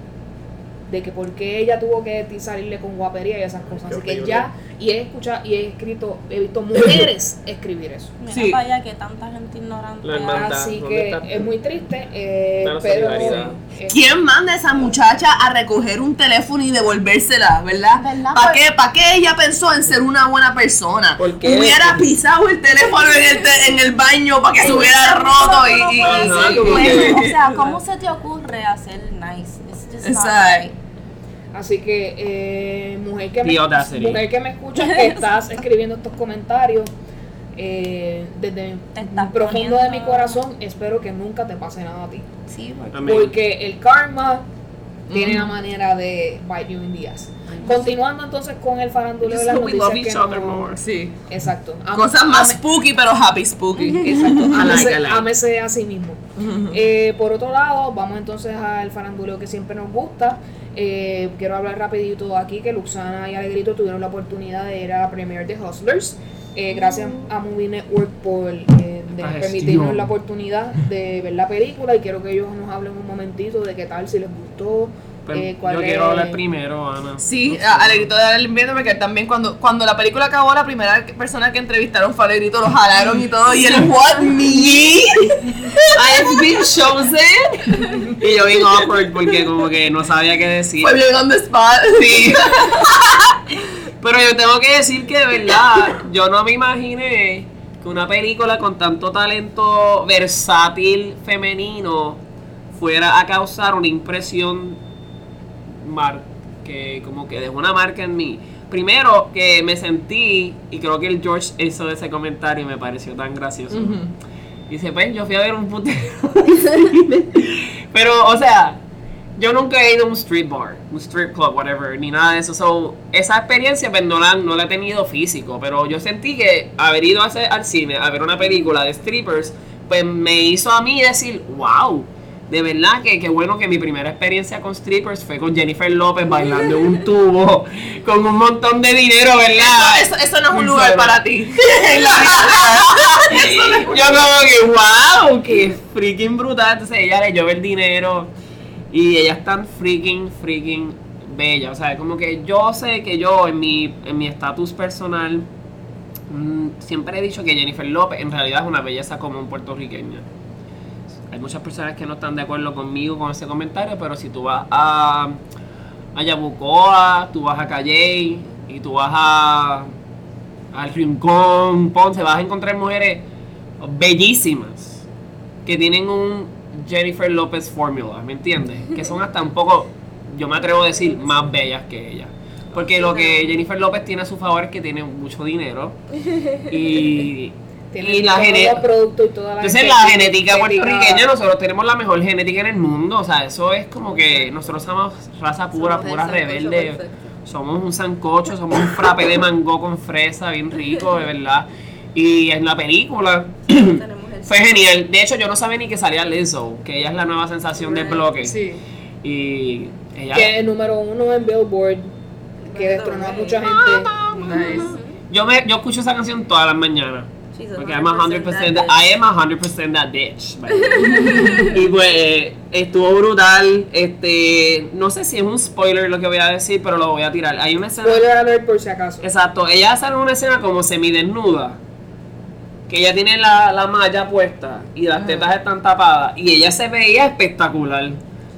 Speaker 1: De que por qué ella tuvo que salirle con guapería y esas cosas.
Speaker 5: Qué
Speaker 1: Así que ya, y he escuchado, y he escrito, he visto mujeres escribir eso.
Speaker 4: Mira
Speaker 3: Sí.
Speaker 4: para allá que tanta gente ignorante.
Speaker 2: La hermandad.
Speaker 1: Así
Speaker 2: ¿dónde
Speaker 1: que
Speaker 2: está?
Speaker 1: es muy triste, eh, pero eh,
Speaker 3: ¿Quién manda a esa muchacha a recoger un teléfono y devolvérsela, verdad?
Speaker 4: ¿Verdad?
Speaker 3: ¿Para
Speaker 4: Por-
Speaker 3: qué, ¿Para qué ella pensó en ser una buena persona?
Speaker 2: ¿Por qué?
Speaker 3: Hubiera pisado el teléfono en el, te- en el baño para que se hubiera roto y... y- y-
Speaker 4: Pues,
Speaker 2: que-
Speaker 4: o sea, ¿cómo se te ocurre hacer It's just not
Speaker 3: Exacto.
Speaker 4: right.
Speaker 1: Así que, eh, mujer, que me, mujer que me escuchas, que estás escribiendo estos comentarios, eh, desde profundo de mi corazón, espero que nunca te pase nada a ti.
Speaker 4: Sí. Porque
Speaker 1: el karma tiene la manera de bite you in the ass. Continuando entonces con el faranduleo de las
Speaker 3: So we love
Speaker 1: noticias
Speaker 3: each
Speaker 1: que
Speaker 3: other
Speaker 1: no-
Speaker 3: more. Sí.
Speaker 1: Exacto. Am-
Speaker 3: Cosas más
Speaker 1: ame-
Speaker 3: spooky, pero happy spooky.
Speaker 1: Exacto.
Speaker 2: Like, like.
Speaker 1: ámese a sí mismo. Eh, por otro lado, vamos entonces al faranduleo que siempre nos gusta. Eh, quiero hablar rapidito aquí que Luxana y Alegrito tuvieron la oportunidad de ir a la premiere de Hustlers. Eh, gracias a Movie Network por eh, de permitirnos la oportunidad de ver la película y quiero que ellos nos hablen un momentito de qué tal, si les gustó.
Speaker 2: Pues,
Speaker 1: eh,
Speaker 2: yo
Speaker 1: es-
Speaker 2: quiero hablar primero, Ana.
Speaker 3: Sí, Alegrito de el invierno porque también cuando, cuando la película acabó, la primera persona que entrevistaron fue Alegrito, lo jalaron y todo, y él, what, me? I've been chosen.
Speaker 2: Y yo bien awkward porque como que no sabía qué decir.
Speaker 3: Fue bien on the spot. Sí.
Speaker 2: Pero yo tengo que decir que de verdad, yo no me imaginé que una película con tanto talento versátil femenino fuera a causar una impresión mar que como que dejó una marca en mí. Primero que me sentí, y creo que el George hizo ese comentario y me pareció tan gracioso. Dice, pues yo fui a ver un putero. Pero, o sea, yo nunca he ido a un street bar, un strip club, whatever, ni nada de eso. So, esa experiencia pues, no, la, no la he tenido físico, pero yo sentí que haber ido a hacer- al cine a ver una película de strippers, pues me hizo a mí decir, wow, de verdad que qué bueno que mi primera experiencia con strippers fue con Jennifer López bailando en un tubo, con un montón de dinero, ¿verdad?
Speaker 3: Eso, eso no es un lugar para ti.
Speaker 2: Yo como que, wow, que freaking brutal. Entonces ella le lleva el dinero y ella es tan freaking, freaking bella. O sea, como que yo sé que yo en mi en mi estatus personal mm, siempre he dicho que Jennifer López en realidad es una belleza común puertorriqueña. Hay muchas personas que no están de acuerdo conmigo con ese comentario, pero si tú vas a, a Yabucoa, tú vas a Calle y tú vas a al Rincón, Ponce, vas a encontrar mujeres bellísimas que tienen un Jennifer López Formula, ¿me entiendes? Que son hasta un poco, yo me atrevo a decir, más bellas que ella. Porque lo que Jennifer López tiene a su favor es que tiene mucho dinero y,
Speaker 1: Tiene
Speaker 2: y la
Speaker 1: la
Speaker 2: entonces la genética puertorriqueña, nosotros tenemos la mejor genética en el mundo, o sea, eso es como que nosotros somos raza pura,
Speaker 3: Somos
Speaker 2: pura rebelde,
Speaker 3: perfecto.
Speaker 2: somos un sancocho, somos un frappe de mango con fresa, bien rico, de verdad. Y en la película fue genial, de hecho yo no sabía ni que salía Lizzo, que ella es la nueva sensación del bloque.
Speaker 1: Sí.
Speaker 2: Y ella...
Speaker 1: Que es número uno en Billboard, que destronó a mucha gente.
Speaker 3: Nice.
Speaker 2: Yo, me, yo escucho esa canción todas las mañanas. Porque I'm a 100%
Speaker 4: 100%
Speaker 2: that, I am a 100% that bitch. y pues eh, estuvo brutal. Este, no sé si es un spoiler lo que voy a decir, pero lo voy a tirar. Hay una escena.
Speaker 1: Spoiler alert por si acaso.
Speaker 2: Exacto, ella sale en una escena como semidesnuda. Que ella tiene la, la malla puesta y las tetas están tapadas. Y ella se veía espectacular.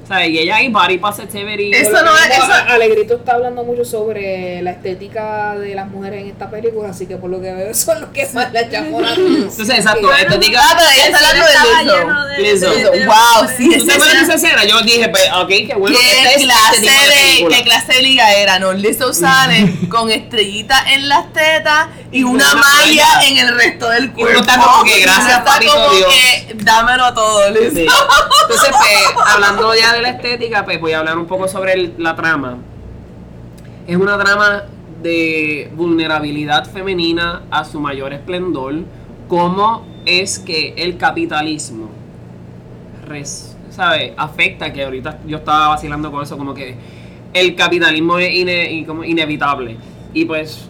Speaker 2: O sea, y ella hay body positivity.
Speaker 3: Eso no es- eso-
Speaker 1: Alegrito está hablando mucho sobre la estética de las mujeres en esta película, así que por lo que veo son los que más la chaponan.
Speaker 2: Entonces, exacto, estética.
Speaker 3: Ah, pero ella está hablando de Lizzo. Wow, sí,
Speaker 2: ¿Tú
Speaker 3: esa
Speaker 2: te esa
Speaker 3: escena-?
Speaker 2: Yo dije, pues, ok, qué bueno.
Speaker 3: ¿Qué
Speaker 2: es
Speaker 3: clase,
Speaker 2: de.
Speaker 3: ¿Qué clase de liga era? No, Lizzo sale con estrellitas en las tetas y una malla en el resto del cuerpo.
Speaker 2: está como que, gracias,
Speaker 3: como
Speaker 2: Dios.
Speaker 3: dámelo todo, Lizzo.
Speaker 2: Entonces, pues, hablando ya la estética, pues voy a hablar un poco sobre la trama. Es una trama de vulnerabilidad femenina a su mayor esplendor. Cómo es que el capitalismo ¿sabe? afecta, que ahorita yo estaba vacilando con eso, como que el capitalismo es como inevitable. Y pues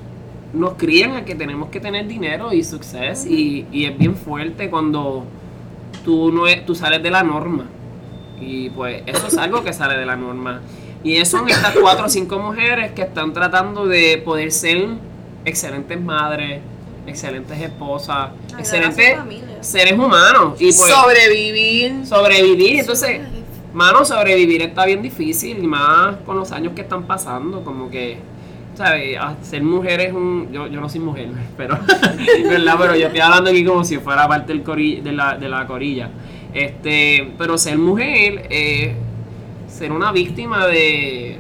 Speaker 2: nos crían a que tenemos que tener dinero y suceso. Y, y es bien fuerte cuando tú, no es- tú sales de la norma. Y pues eso es algo que sale de la norma. Y eso son estas cuatro o cinco mujeres que están tratando de poder ser excelentes madres, excelentes esposas, excelentes seres humanos. Y pues
Speaker 3: Sobrevivir.
Speaker 2: sobrevivir. Entonces, mano, sobrevivir está bien difícil. Y más con los años que están pasando. Como que, ¿sabes? A- Ser mujer es un. Yo, yo no soy mujer, pero. ¿Verdad? Pero yo estoy hablando aquí como si fuera parte del cori- de, la, de la corilla. Este, pero ser mujer es ser una víctima de,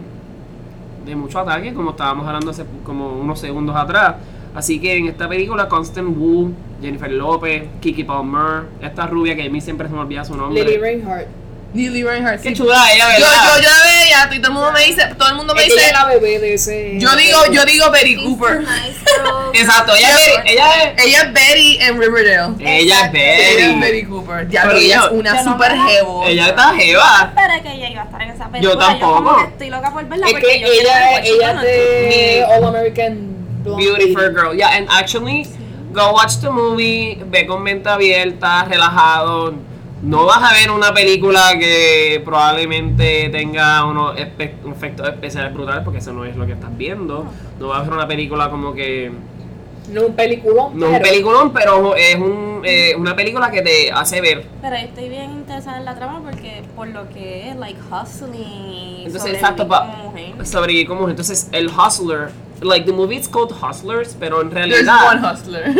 Speaker 2: de mucho ataque, como estábamos hablando hace como unos segundos atrás. Así que en esta película, Constant Wu, Jennifer López, Kiki Palmer, esta rubia que a mí siempre se me olvida su nombre.
Speaker 1: Lily Reinhardt.
Speaker 3: Lily Reinhardt.
Speaker 2: Qué
Speaker 3: sí.
Speaker 2: chula ella,
Speaker 3: Yo,
Speaker 2: ¿verdad?
Speaker 3: yo, yo la veía y todo el mundo me dice, todo el mundo me
Speaker 1: Es ella
Speaker 3: dice,
Speaker 1: es la bebé de ese.
Speaker 3: yo digo, yo digo Betty
Speaker 4: She's
Speaker 3: Cooper.
Speaker 2: Exacto, ella, es- ella es.
Speaker 3: Ella es Betty en Riverdale.
Speaker 2: Ella es
Speaker 3: Ella es
Speaker 2: Betty.
Speaker 3: Betty Cooper. Ya,
Speaker 2: Pero
Speaker 3: pero ella
Speaker 2: yo-
Speaker 3: es una
Speaker 4: yo
Speaker 3: super jevo.
Speaker 2: Ella está
Speaker 4: Yo
Speaker 2: jeva.
Speaker 4: esperé que ella iba a estar en esa película.
Speaker 2: tampoco.
Speaker 4: como que estoy loca por verla
Speaker 1: Es
Speaker 4: porque
Speaker 1: que
Speaker 4: yo
Speaker 1: ella, ella de
Speaker 2: Mi-
Speaker 1: All American
Speaker 2: Beautiful girl. Yeah, and actually, go watch the movie, ve con mente abierta, relajado. No vas a ver una película que probablemente tenga unos efectos especiales brutales, porque eso no es lo que estás viendo. No vas a ver una película como que.
Speaker 1: No un peliculón,
Speaker 2: No es un
Speaker 1: pero-
Speaker 2: peliculón, pero es un, eh, una película que te hace ver.
Speaker 4: Pero estoy bien interesada en la trama porque por lo que es like hustling.
Speaker 2: Entonces,
Speaker 4: sobrevivir
Speaker 2: exacto, pa-
Speaker 4: como mujer.
Speaker 2: sobrevivir como mujer. Entonces, el hustler, like the movie it's called Hustlers, pero en
Speaker 3: There's
Speaker 2: realidad.
Speaker 3: one hustler.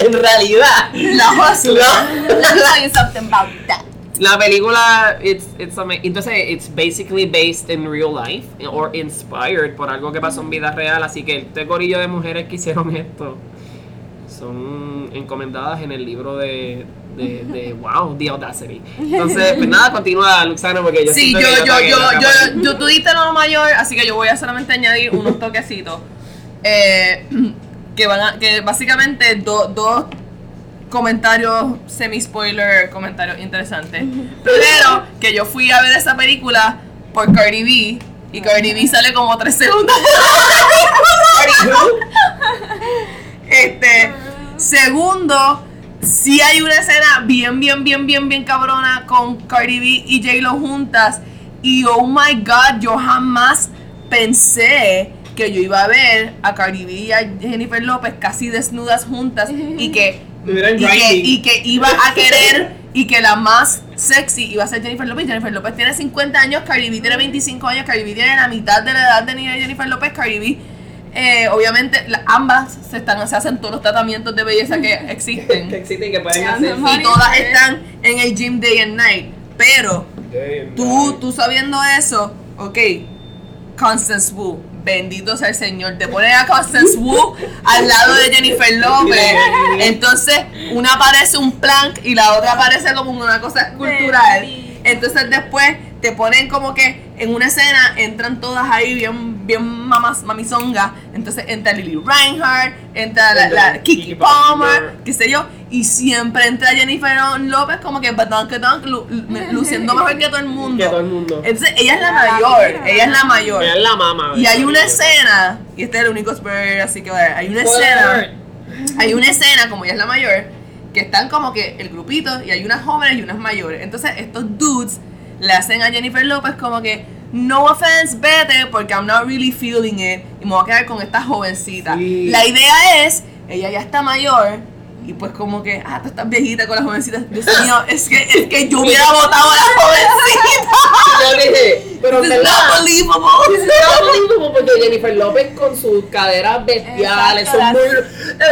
Speaker 2: En realidad.
Speaker 3: La hustler.
Speaker 4: Let me tell you something about that.
Speaker 2: La película, it's, it's entonces, it's basically based in real life or inspired por algo que pasó en vida real. Así que este corillo de mujeres que hicieron esto son encomendadas en el libro de, de, de wow, The Audacity. Entonces, pues nada, continúa, Luxana, porque yo
Speaker 3: Sí, yo, yo, yo, yo,
Speaker 2: capa.
Speaker 3: yo, tú diste lo mayor, así que yo voy a solamente añadir unos toquecitos. Eh, que van a, que básicamente do- dos comentarios semi-spoiler, comentarios interesantes. Primero, que yo fui a ver esa película por Cardi B, y Cardi B sale como tres segundos. Este, segundo, si hay una escena bien, bien, bien, bien, bien cabrona con Cardi B y J-Lo juntas. Y oh my god, yo jamás pensé que yo iba a ver a Cardi B y a Jennifer López casi desnudas juntas y que, y que, y que iba a querer y que la más sexy iba a ser Jennifer López. Jennifer López tiene 50 años, Cardi B tiene 25 años, Cardi B tiene la mitad de la edad de Jennifer López, Cardi B eh, obviamente la- ambas se están se hacen todos los tratamientos de belleza que
Speaker 2: Que
Speaker 3: existen
Speaker 2: existen y que pueden hacer.
Speaker 3: y todas están en el gym day and night. Pero tú, tú sabiendo eso, ok, Constance Wu, bendito sea el Señor, te ponen a Constance Wu al lado de Jennifer López. Entonces, una parece un plank y la otra parece como una cosa cultural. Entonces después te ponen como que en una escena entran todas ahí bien, bien mamas, mamizonga. Entonces entra Lily Reinhardt, entra la, la Kiki
Speaker 2: Kiki
Speaker 3: Palmer,
Speaker 2: Palmer.
Speaker 3: qué sé yo, y siempre entra Jennifer López como que badunk, badunk, lu- lu- luciendo mejor que todo el mundo.
Speaker 2: Que todo el mundo.
Speaker 3: Entonces ella es la mayor, ella es la mayor.
Speaker 2: Ella es la mamá.
Speaker 3: Y hay una escena, y este es el único spoiler, así que bueno, hay una escena hay una escena, como ella es la mayor, que están como que el grupito y hay unas jóvenes y unas mayores. Entonces estos dudes le hacen a Jennifer López como que, no offense, vete, porque I'm not really feeling it y me voy a quedar con esta jovencita.
Speaker 2: Sí.
Speaker 3: La idea es, ella ya está mayor y pues como que, ah, tú estás viejita con la jovencita. Dios mío, es que, es que yo hubiera votado a la jovencita.
Speaker 2: Yo le dije, pero
Speaker 3: This is
Speaker 2: verdad.
Speaker 3: not believable.
Speaker 2: This is not believable, porque Jennifer López con sus caderas bestiales son muy,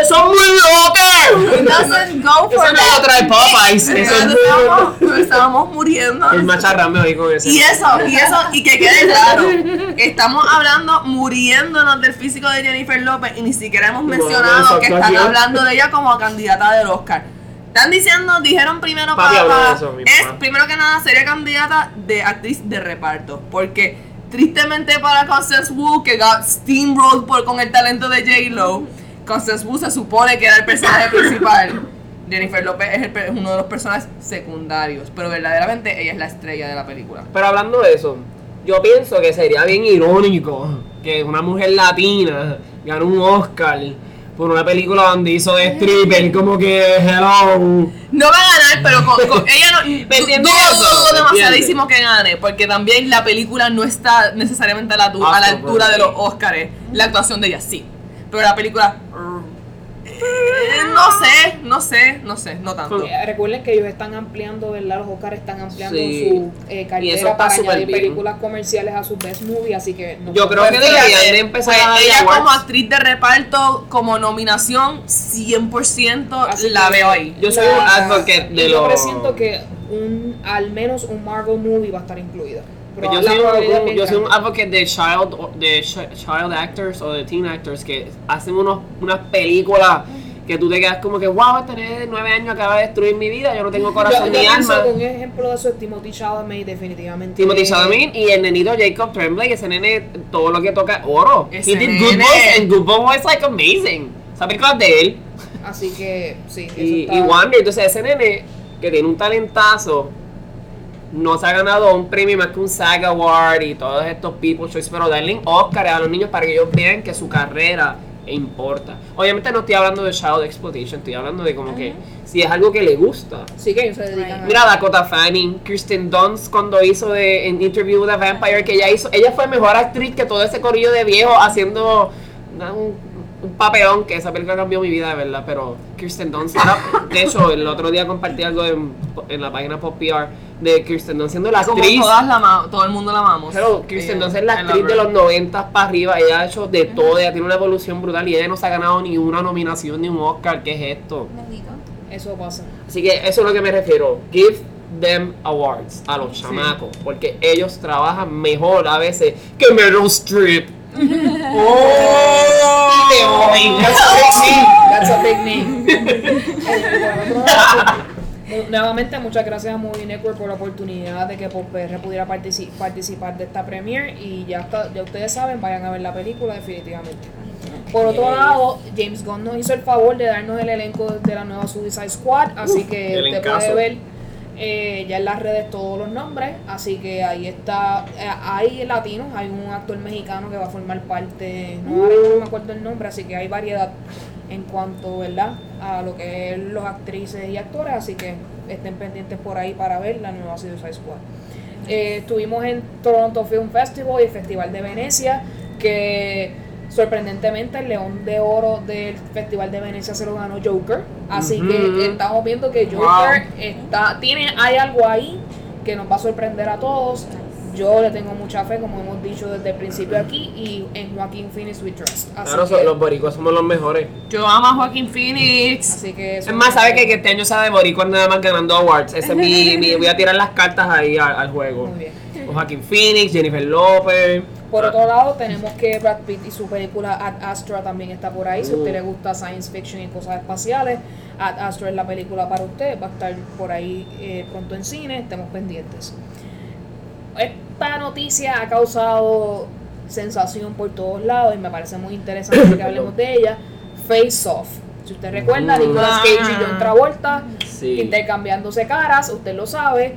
Speaker 2: son muy locas.
Speaker 3: It doesn't go for
Speaker 2: Eso no
Speaker 3: that.
Speaker 2: lo trae Popeyes. Eso es
Speaker 3: estábamos, nos estábamos muriendo.
Speaker 2: El macharrame hoy con ese.
Speaker 3: Y eso, y eso, y que quede claro, estamos hablando, muriéndonos del físico de Jennifer López y ni siquiera hemos mencionado
Speaker 2: no,
Speaker 3: que
Speaker 2: eso
Speaker 3: están hablando de ella como candidata del Oscar. Están diciendo, dijeron primero
Speaker 2: Papi
Speaker 3: para,
Speaker 2: eso,
Speaker 3: es primero que nada sería candidata de actriz de reparto, porque tristemente para Constance Wu que got steamrolled por con el talento de J Lo, Constance Wu se supone que era el personaje principal. Jennifer López es, el es uno de los personajes secundarios, pero verdaderamente ella es la estrella de la película.
Speaker 2: Pero hablando de eso, yo pienso que sería bien irónico que una mujer latina gane un Oscar por una película donde hizo de stripper, como que hello.
Speaker 3: No va a ganar, pero con, con- ella no.
Speaker 2: ¿Me
Speaker 3: du-
Speaker 2: entiendes
Speaker 3: dudo,
Speaker 2: eso?
Speaker 3: dudo
Speaker 2: ¿Me
Speaker 3: demasiadísimo que gane, porque también la película no está necesariamente a la, a la altura de los Oscars. La actuación de ella sí. Pero la película. Eh, no sé, no sé, no sé, no tanto.
Speaker 1: Recuerden que ellos están ampliando, ¿verdad? Los Oscars están ampliando
Speaker 2: Sí.
Speaker 1: su eh,
Speaker 2: Y eso
Speaker 1: cartera
Speaker 2: está
Speaker 1: para añadir
Speaker 2: bien.
Speaker 1: películas comerciales a su best movie, así que no
Speaker 2: Yo creo
Speaker 3: Pues
Speaker 2: que deberían de empezar
Speaker 3: pues
Speaker 2: a
Speaker 3: ella como
Speaker 2: awards.
Speaker 3: actriz de reparto, como nominación, 100%
Speaker 1: Así
Speaker 3: la veo ahí.
Speaker 2: Yo soy un advocate de
Speaker 1: y yo presiento que un, al menos un Marvel movie va a estar incluida.
Speaker 2: Pues
Speaker 1: Pero
Speaker 2: yo soy, un, yo soy un advocate de child, de ch- child actors o de teen actors que hacen unos, unas películas que tú te quedas como que, wow, tener nueve años acaba de destruir mi vida, yo no tengo corazón
Speaker 1: yo
Speaker 2: ni alma.
Speaker 1: un ejemplo de eso es Timothy Chalamet, definitivamente.
Speaker 2: Timothy Chalamet y el nenito Jacob Tremblay, ese nene, todo lo que toca oro.
Speaker 3: Ese
Speaker 2: He did Good
Speaker 3: nene.
Speaker 2: Boys and Good Boys was like amazing. Esa película de él.
Speaker 1: Así que, sí. eso
Speaker 2: Y,
Speaker 1: está-
Speaker 2: y entonces ese nene que tiene un talentazo, no se ha ganado un premio más que un SAG Award y todos estos People's Choice, pero darle un Oscar a los niños para que ellos vean que su carrera importa. Obviamente no estoy hablando de Child Exploitation, estoy hablando de como que si es algo que le gusta.
Speaker 1: Sí que ellos se dedican.
Speaker 2: Mira Dakota Fanning, Kirsten Dunst cuando hizo de en Interview with a Vampire que ella hizo, ella fue mejor actriz que todo ese corillo de viejos haciendo un, un papelón que esa película cambió mi vida de verdad, pero Kirsten Dunst era- de hecho el otro día compartí algo en, en la página Pop PR de Kirsten Dunst siendo la
Speaker 3: Como
Speaker 2: actriz
Speaker 3: todas la todo el mundo la amamos.
Speaker 2: pero Kirsten
Speaker 3: Eh,
Speaker 2: Dunst es la actriz de los 90 para arriba, ella ha hecho de todo, ella tiene una evolución brutal y ella no se ha ganado ni una nominación ni un Oscar, ¿qué es esto?
Speaker 4: Bendito.
Speaker 1: Eso pasa.
Speaker 2: Así que eso es lo que me refiero. Give them awards a los chamacos. Porque ellos trabajan mejor a veces que Meryl Streep. ¡Oh! Te voy.
Speaker 1: That's a big name por otro lado, nu- Nuevamente, muchas gracias a Movie Network por la oportunidad de que PopR pudiera partici- participar de esta premiere y ya, está, ya ustedes saben, vayan a ver la película definitivamente. Por otro lado, James Gunn nos hizo el favor de darnos el elenco de la nueva Suicide Squad, así que usted
Speaker 2: elencazo.
Speaker 1: puede ver eh, ya en las redes todos los nombres, así que ahí está, eh, hay latinos, hay un actor mexicano que va a formar parte, no me acuerdo el nombre, así que hay variedad en cuanto, ¿verdad? A lo que es los actrices y actores, así que estén pendientes por ahí para ver la nueva Suicide Squad. Eh, estuvimos en Toronto Film Festival y el Festival de Venecia, que sorprendentemente el León de Oro del Festival de Venecia se lo ganó Joker, así que estamos viendo que Joker está, tiene, hay algo ahí que nos va a sorprender a todos. Yo le tengo mucha fe, como hemos dicho desde el principio aquí, y en Joaquín Phoenix We Trust. Así
Speaker 2: Claro,
Speaker 1: que,
Speaker 2: los boricuas somos los mejores.
Speaker 3: Yo amo a Joaquin Phoenix.
Speaker 1: así que eso
Speaker 2: Es más, ¿sabes qué? Que este año sabe boricua nada más ganando awards. Ese es mi, mi- Voy a tirar las cartas ahí al, al juego.
Speaker 1: Muy bien.
Speaker 2: Joaquín Phoenix, Jennifer López.
Speaker 1: Por otro lado, tenemos que Brad Pitt y su película Ad Astra también está por ahí. Si a usted
Speaker 2: Uh.
Speaker 1: le gusta science fiction y cosas espaciales, Ad Astra es la película para usted. Va a estar por ahí eh, pronto en cine. Estemos pendientes. Esta noticia ha causado sensación por todos lados y me parece muy interesante que hablemos de ella. Face Off. Si usted recuerda,
Speaker 2: Mm.
Speaker 1: Nicolas Cage y John Travolta
Speaker 2: Sí.
Speaker 1: intercambiándose caras, usted lo sabe,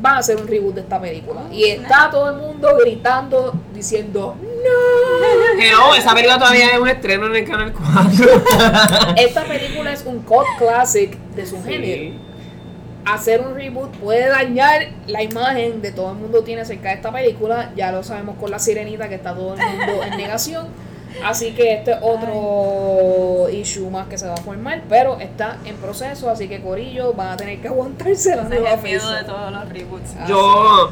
Speaker 1: van a hacer un reboot de esta película. Y está todo el mundo gritando, diciendo, ¡No!
Speaker 2: Que no, esa película todavía es un estreno en el Canal 4.
Speaker 1: Esta película es un cult classic de su género. Hacer un reboot puede dañar la imagen de todo el mundo tiene acerca de esta película. Ya lo sabemos con la sirenita que está todo el mundo en negación. Así que este es otro issue más que se va a formar, pero está en proceso, así que Corillo van a tener que aguantarse la
Speaker 3: es
Speaker 1: nueva
Speaker 3: el miedo
Speaker 1: Face
Speaker 3: de
Speaker 1: Off.
Speaker 3: todos los reboots.
Speaker 2: Yo,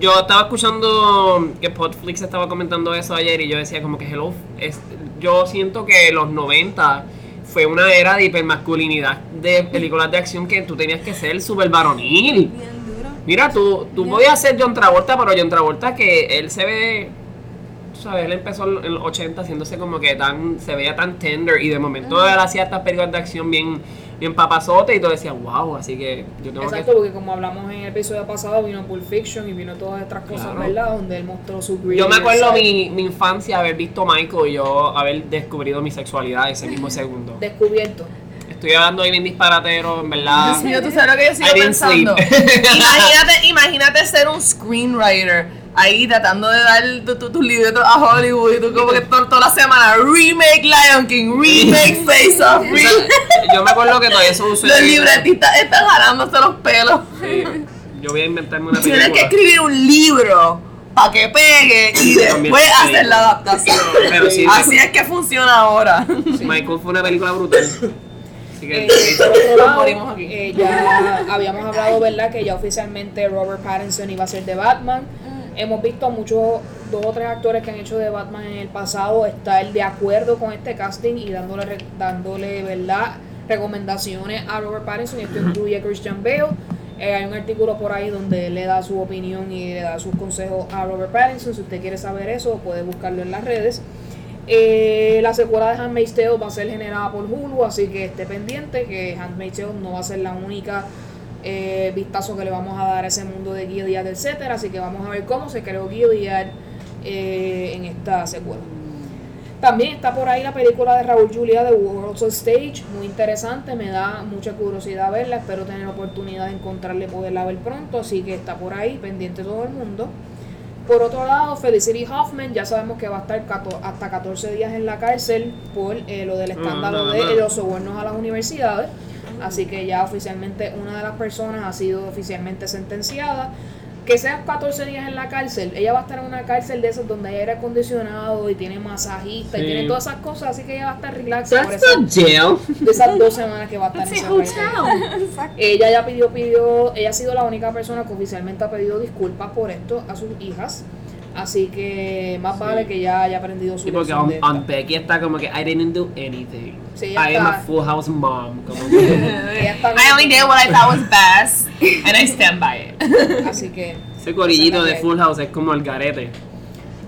Speaker 2: yo estaba escuchando que Podflix estaba comentando eso ayer y yo decía como que hello, es, yo siento que los 90 fue una era de hipermasculinidad de películas de acción que tú tenías que ser súper varonil.
Speaker 4: Bien.
Speaker 2: Mira, tú, tú
Speaker 4: Ya.
Speaker 2: podías ser John Travolta, pero John Travolta que él se ve, sabes, él empezó en los 80 haciéndose como que tan, se veía tan tender y de momento él hacía estas películas de acción bien, bien papazote y tú decías, wow, así que yo tengo
Speaker 1: Exacto,
Speaker 2: que...
Speaker 1: porque como hablamos en el episodio pasado, vino Pulp Fiction y vino todas estas cosas,
Speaker 2: Claro.
Speaker 1: ¿verdad? Donde él mostró su
Speaker 2: Yo me acuerdo mi, mi infancia haber visto Michael y yo haber descubrido mi sexualidad ese mismo segundo.
Speaker 1: descubierto.
Speaker 2: Estoy hablando ahí bien disparatero, en verdad.
Speaker 3: Dios mío, tú sabes lo que yo sigo pensando. imagínate, imagínate ser un screenwriter ahí tratando de dar tu- tu- tus libretos a Hollywood y tú como que to- toda la semana remake Lion King, remake Face Off,
Speaker 2: O
Speaker 3: remake.
Speaker 2: sea, yo me acuerdo que todavía eso usé.
Speaker 3: Los libretistas están jalándose los pelos.
Speaker 2: Sí, yo voy a inventarme una
Speaker 3: Tienes que
Speaker 2: película.
Speaker 3: escribir un libro para que pegue y después
Speaker 2: sí.
Speaker 3: hacer la adaptación.
Speaker 2: Pero sí,
Speaker 3: Así es que funciona ahora.
Speaker 2: Michael fue una película brutal. Así que
Speaker 1: Eh, lado,
Speaker 3: morimos aquí.
Speaker 1: eh, ya habíamos hablado, ¿verdad? Que ya oficialmente Robert Pattinson iba a ser de Batman. Hemos visto a muchos, dos o tres actores que han hecho de Batman en el pasado estar de acuerdo con este casting y dándole, dándole ¿verdad? recomendaciones a Robert Pattinson. Y esto incluye a Christian Bale. Eh, hay un artículo por ahí donde él le da su opinión y le da sus consejos a Robert Pattinson. Si usted quiere saber eso, puede buscarlo en las redes. Eh, la secuela de Handmaid's Tale va a ser generada por Hulu, así que esté pendiente que Handmaid's Tale no va a ser la única eh, vistazo que le vamos a dar a ese mundo de Gilead, etcétera. Así que vamos a ver cómo se creó Gilead eh, en esta secuela. También está por ahí la película de Raúl Julia de World's Stage, muy interesante, me da mucha curiosidad verla, espero tener la oportunidad de encontrarla y poderla ver pronto, así que está por ahí, pendiente todo el mundo. Por otro lado, Felicity Hoffman, ya sabemos que va a estar hasta 14 días en la cárcel por eh, lo del escándalo
Speaker 2: no,
Speaker 1: de
Speaker 2: no.
Speaker 1: los sobornos a las universidades. Así que ya oficialmente una de las personas ha sido oficialmente sentenciada. Que sean 14 días en la cárcel, ella va a estar en una cárcel de esas donde hay aire acondicionado y tiene masajista y tiene todas esas cosas, así que ella va a estar relax por esas, de esas dos semanas que va a estar en esa cárcel. Ella ya pidió, pidió, ella ha sido la única persona que oficialmente ha pedido disculpas por esto a sus hijas. Así que más
Speaker 2: Sí.
Speaker 1: vale que ya haya aprendido su
Speaker 2: Sí, porque on, on Becky está como que I didn't do anything.
Speaker 1: Sí,
Speaker 2: I am a
Speaker 1: está.
Speaker 2: full house mom. Como que,
Speaker 1: está
Speaker 3: I only did what I thought was best, and I stand by it.
Speaker 1: Así que
Speaker 2: ese corillito de. Full House es como el garete.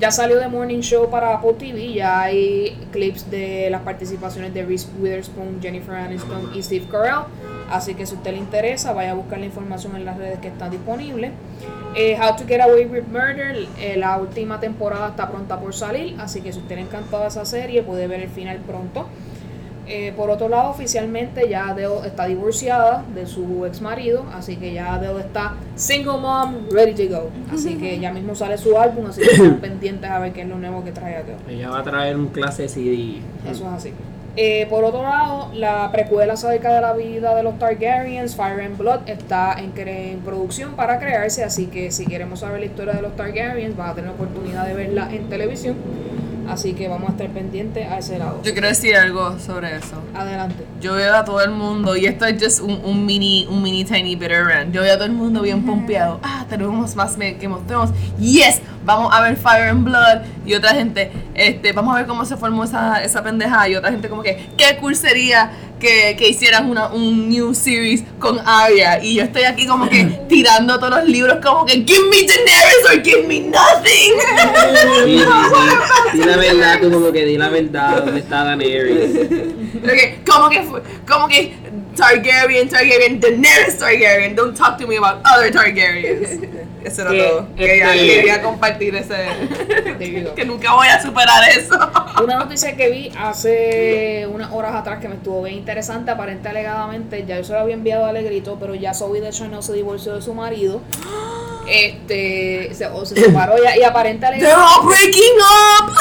Speaker 1: Ya salió The Morning Show para Apple TV. Ya hay clips de las participaciones de Reese Witherspoon, Jennifer Aniston y Steve Carell. Así que si usted le interesa, vaya a buscar la información en las redes que están disponibles. Eh, How to Get Away with Murder, eh, la última temporada está pronta por salir, así que si usted le encantaba esa serie, puede ver el final pronto. Eh, por otro lado, oficialmente ya Adele está divorciada de su ex marido, así que ya Adele está single mom, ready to go. Así que ya mismo sale su álbum, así que estén pendientes a ver qué es lo nuevo que trae Adele.
Speaker 2: Ella va a traer un clase CD.
Speaker 1: Eso es así. Eh, por otro lado, la precuela acerca de la vida de los Targaryens, Fire and Blood, está en, en producción para crearse, así que si queremos saber la historia de los Targaryens, vas a tener la oportunidad de verla en televisión. Así que vamos a estar pendientes a ese lado.
Speaker 3: Yo quiero decir algo sobre eso.
Speaker 1: Adelante.
Speaker 3: Yo veo a todo el mundo, y esto es just un, un mini, un mini tiny bit of rant. Yo veo a todo el mundo bien pompeado. Ah, tenemos más of Thrones. Yes, vamos a ver Fire and Blood. Y otra gente, este, vamos a ver cómo se formó esa, esa pendeja. Y otra gente como que, qué cool sería que, que hicieran una, un new series con Arya. Y yo estoy aquí como que tirando todos los libros como que, give me Daenerys or give me nothing.
Speaker 2: Sí, sí, sí. Di la verdad, tú como que di la verdad, ¿dónde está Daenerys?
Speaker 3: Ok, como que, fue- como que Targaryen, Targaryen, Daenerys Targaryen. Don't talk to me about other Targaryens. Eso era
Speaker 2: Que,
Speaker 3: todo. Quería,
Speaker 2: este-
Speaker 3: quería compartir ese. Que nunca voy a superar eso.
Speaker 1: Una noticia que vi hace unas horas atrás que me estuvo bien interesante, aparente alegadamente, ya yo se lo había enviado a Alegrito, pero ya Zoe de Chanel se divorció de su marido. Este, se, o se separó ya, y alegadamente,
Speaker 3: all breaking up.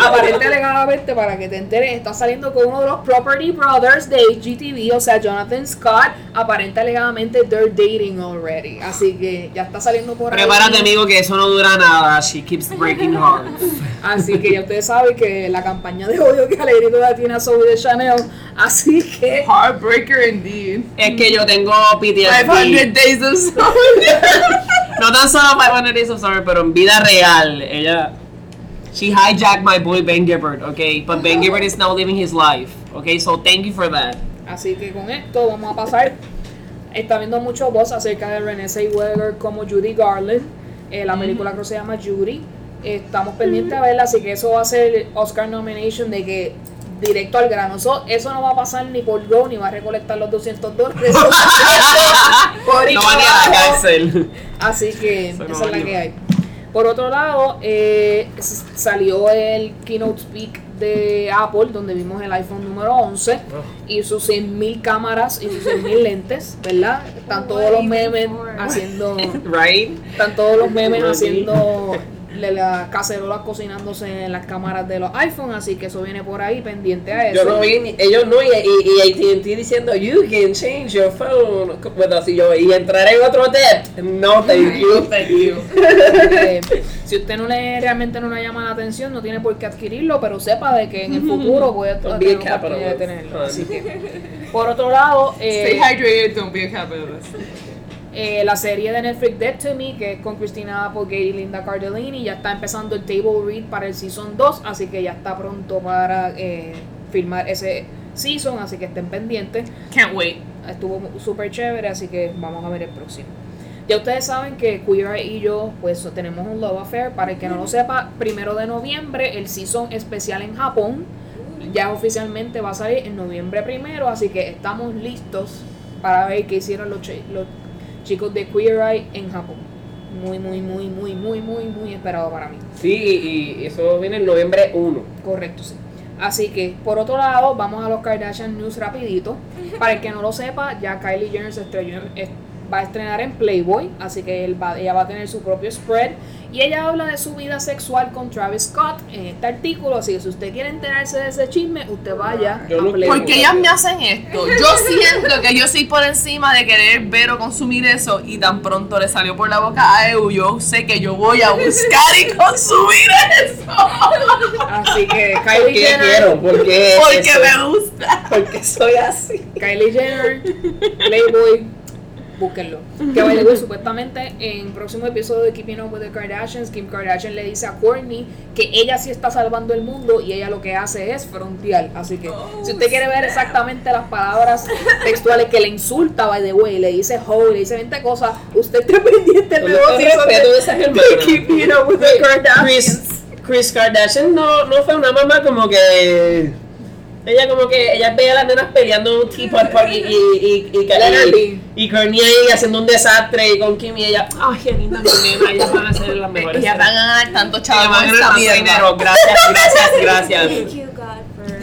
Speaker 1: aparente alegadamente, para que te enteres, está saliendo con uno de los Property Brothers de HGTV, o sea, Jonathan Scott, aparente alegadamente they're dating already. Así que ya está saliendo por ahí.
Speaker 2: Prepárate, amigo, que eso no dura nada. She keeps breaking hearts.
Speaker 1: Así que ya ustedes saben que la campaña de odio que Alegrito la tiene a Zoe de Chanel. Así que
Speaker 3: Heartbreaker indeed.
Speaker 2: Es que yo tengo
Speaker 3: 500
Speaker 2: PTSD.
Speaker 3: days of summer.
Speaker 2: No tan solo 500 Days of Summer, pero en vida real, ella. She hijacked my boy Ben Gibbard, okay? But Ben Gibbard is now living his life, okay? So thank you for that.
Speaker 1: Así que con esto vamos a pasar. Está viendo mucho voz acerca de Renée Zellweger como Judy Garland. Eh, la película creo que se llama Judy. Estamos pendientes a verla, así que eso va a ser Oscar nomination de que directo al grano. Eso, eso no va a pasar ni por Go ni va a recolectar los 200 dólares. Por ahí
Speaker 2: No van a ir a la
Speaker 1: abajo.
Speaker 2: cárcel.
Speaker 1: Así que
Speaker 2: Eso no
Speaker 1: esa es la que hay. Por otro lado, eh, salió el keynote speak de Apple, donde vimos el iPhone número 11 y sus 100.000 cámaras y sus 100.000 lentes, ¿verdad? Están todos los memes haciendo,
Speaker 2: Right?
Speaker 1: están todos los memes haciendo las cacerolas cocinándose en las cámaras de los iPhone, así que eso viene por ahí pendiente a eso.
Speaker 5: Yo no vi, ni- ellos no, y, y, y AT&T diciendo, you can change your phone. Bueno, así yo, y entrar en otro depth. No, thank you.
Speaker 3: Thank you.
Speaker 1: Eh, si usted no le realmente no le llama la atención, no tiene por qué adquirirlo, pero sepa de que en el futuro puede
Speaker 5: Don't be a
Speaker 1: tener la oportunidad de
Speaker 5: capitalist.
Speaker 1: tenerlo. Así que, por otro lado,
Speaker 3: Stay
Speaker 1: eh,
Speaker 3: hydrated, don't be a capitalist.
Speaker 1: Eh, la serie de Netflix Dead to Me, que es con Christina Applegate y Linda Cardellini, ya está empezando el table read para el season 2, así que ya está pronto para eh, filmar ese season, así que estén pendientes.
Speaker 3: Can't wait.
Speaker 1: estuvo súper chévere, así que vamos a ver el próximo. Ya ustedes saben que Queer y yo, pues tenemos un Love Affair. Para el que no lo sepa, primero de noviembre, el season especial en Japón. Ya oficialmente va a salir en noviembre primero, así que estamos listos para ver qué hicieron los, los chicos de Queer Eye en Japón. Muy, muy, muy, muy, muy, muy, muy esperado para mí.
Speaker 5: Sí, y, eso viene en noviembre 1.
Speaker 1: Correcto, sí. Así que, por otro lado, vamos a los Kardashian News rapidito. Para el que no lo sepa, ya Kylie Jenner se estrelló va a estrenar en Playboy, así que él va, ella va a tener su propio spread. Y ella habla de su vida sexual con Travis Scott en este artículo, así que si usted quiere enterarse de ese chisme, usted vaya
Speaker 5: Yo
Speaker 1: a
Speaker 5: no-
Speaker 1: Playboy.
Speaker 3: Porque ellas me hacen esto. Yo siento que yo soy por encima de querer ver o consumir eso y tan pronto le salió por la boca a Eu, yo sé que yo voy a buscar y consumir eso.
Speaker 1: Así que
Speaker 5: ¿Por
Speaker 1: Kylie
Speaker 5: qué
Speaker 1: Jenner,
Speaker 5: quiero? Porque,
Speaker 3: Porque
Speaker 5: eso-
Speaker 3: me gusta.
Speaker 5: porque soy así.
Speaker 1: Kylie Jenner, Playboy, búsquenlo. Que by the way, supuestamente en próximo episodio de Keeping Up with the Kardashians, Kim Kardashian le dice a Kourtney que ella sí está salvando el mundo y ella lo que hace es frontear. Así que si usted quiere ver exactamente las palabras textuales que le insulta, by the way, le dice ho, le dice 20 cosas, usted esté pendiente del nuevo
Speaker 5: de.
Speaker 1: Keeping Up with the Kardashians.
Speaker 5: Chris, Chris Kardashian no, no fue una mamá como que. Ella como que, ella veía a las nenas peleando en un teapot park y, y, y, y, y, y haciendo un desastre y con Kim y ella,
Speaker 2: Ay, qué linda mi nena. Ellas van a ser las mejores.
Speaker 3: Ellas van a ganar tanto chavo
Speaker 2: van a ganar
Speaker 3: mierda.
Speaker 2: dinero. Gracias, gracias, gracias.
Speaker 4: Thank you, God, for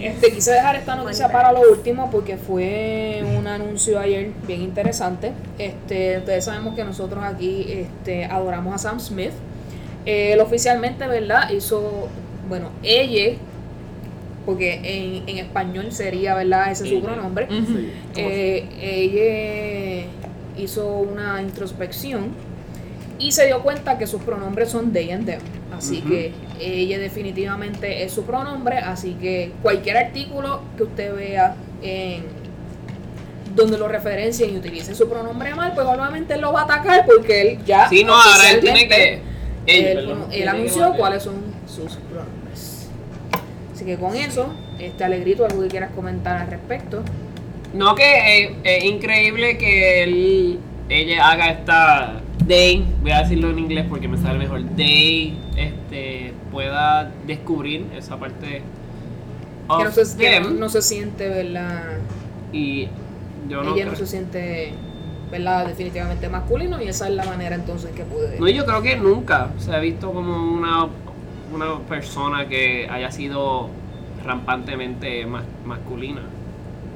Speaker 1: Este, quise dejar esta noticia para lo último porque fue un anuncio ayer bien interesante. Este, ustedes sabemos que nosotros aquí este, adoramos a Sam Smith. Eh, él oficialmente, ¿verdad? Hizo, bueno, ella, porque en, en español sería, ¿verdad? Ese es su pronombre. Eh, ella hizo una introspección y se dio cuenta que sus pronombres son they and them. Así que ella definitivamente es su pronombre. Así que cualquier artículo que usted vea en donde lo referencien y utilicen su pronombre mal, pues obviamente él lo va a atacar porque él ya.
Speaker 2: Sí, no, ahora él tiene que.
Speaker 1: Él,
Speaker 2: Él,
Speaker 1: anunció cuáles son sus pronombres. Así que con eso, este Alegrito, algo que quieras comentar al respecto.
Speaker 2: No, que es, es increíble que él, ella haga esta day, voy a decirlo en inglés porque me sale mejor, day, este, pueda descubrir esa parte
Speaker 1: Que no se, que no,
Speaker 2: them,
Speaker 1: no se siente, ¿verdad?
Speaker 2: y yo no
Speaker 1: Ella no se siente, ¿verdad? Definitivamente masculino y esa es la manera entonces que puede.
Speaker 2: No, yo creo que nunca se ha visto como una, una persona que haya sido rampantemente mas- masculina.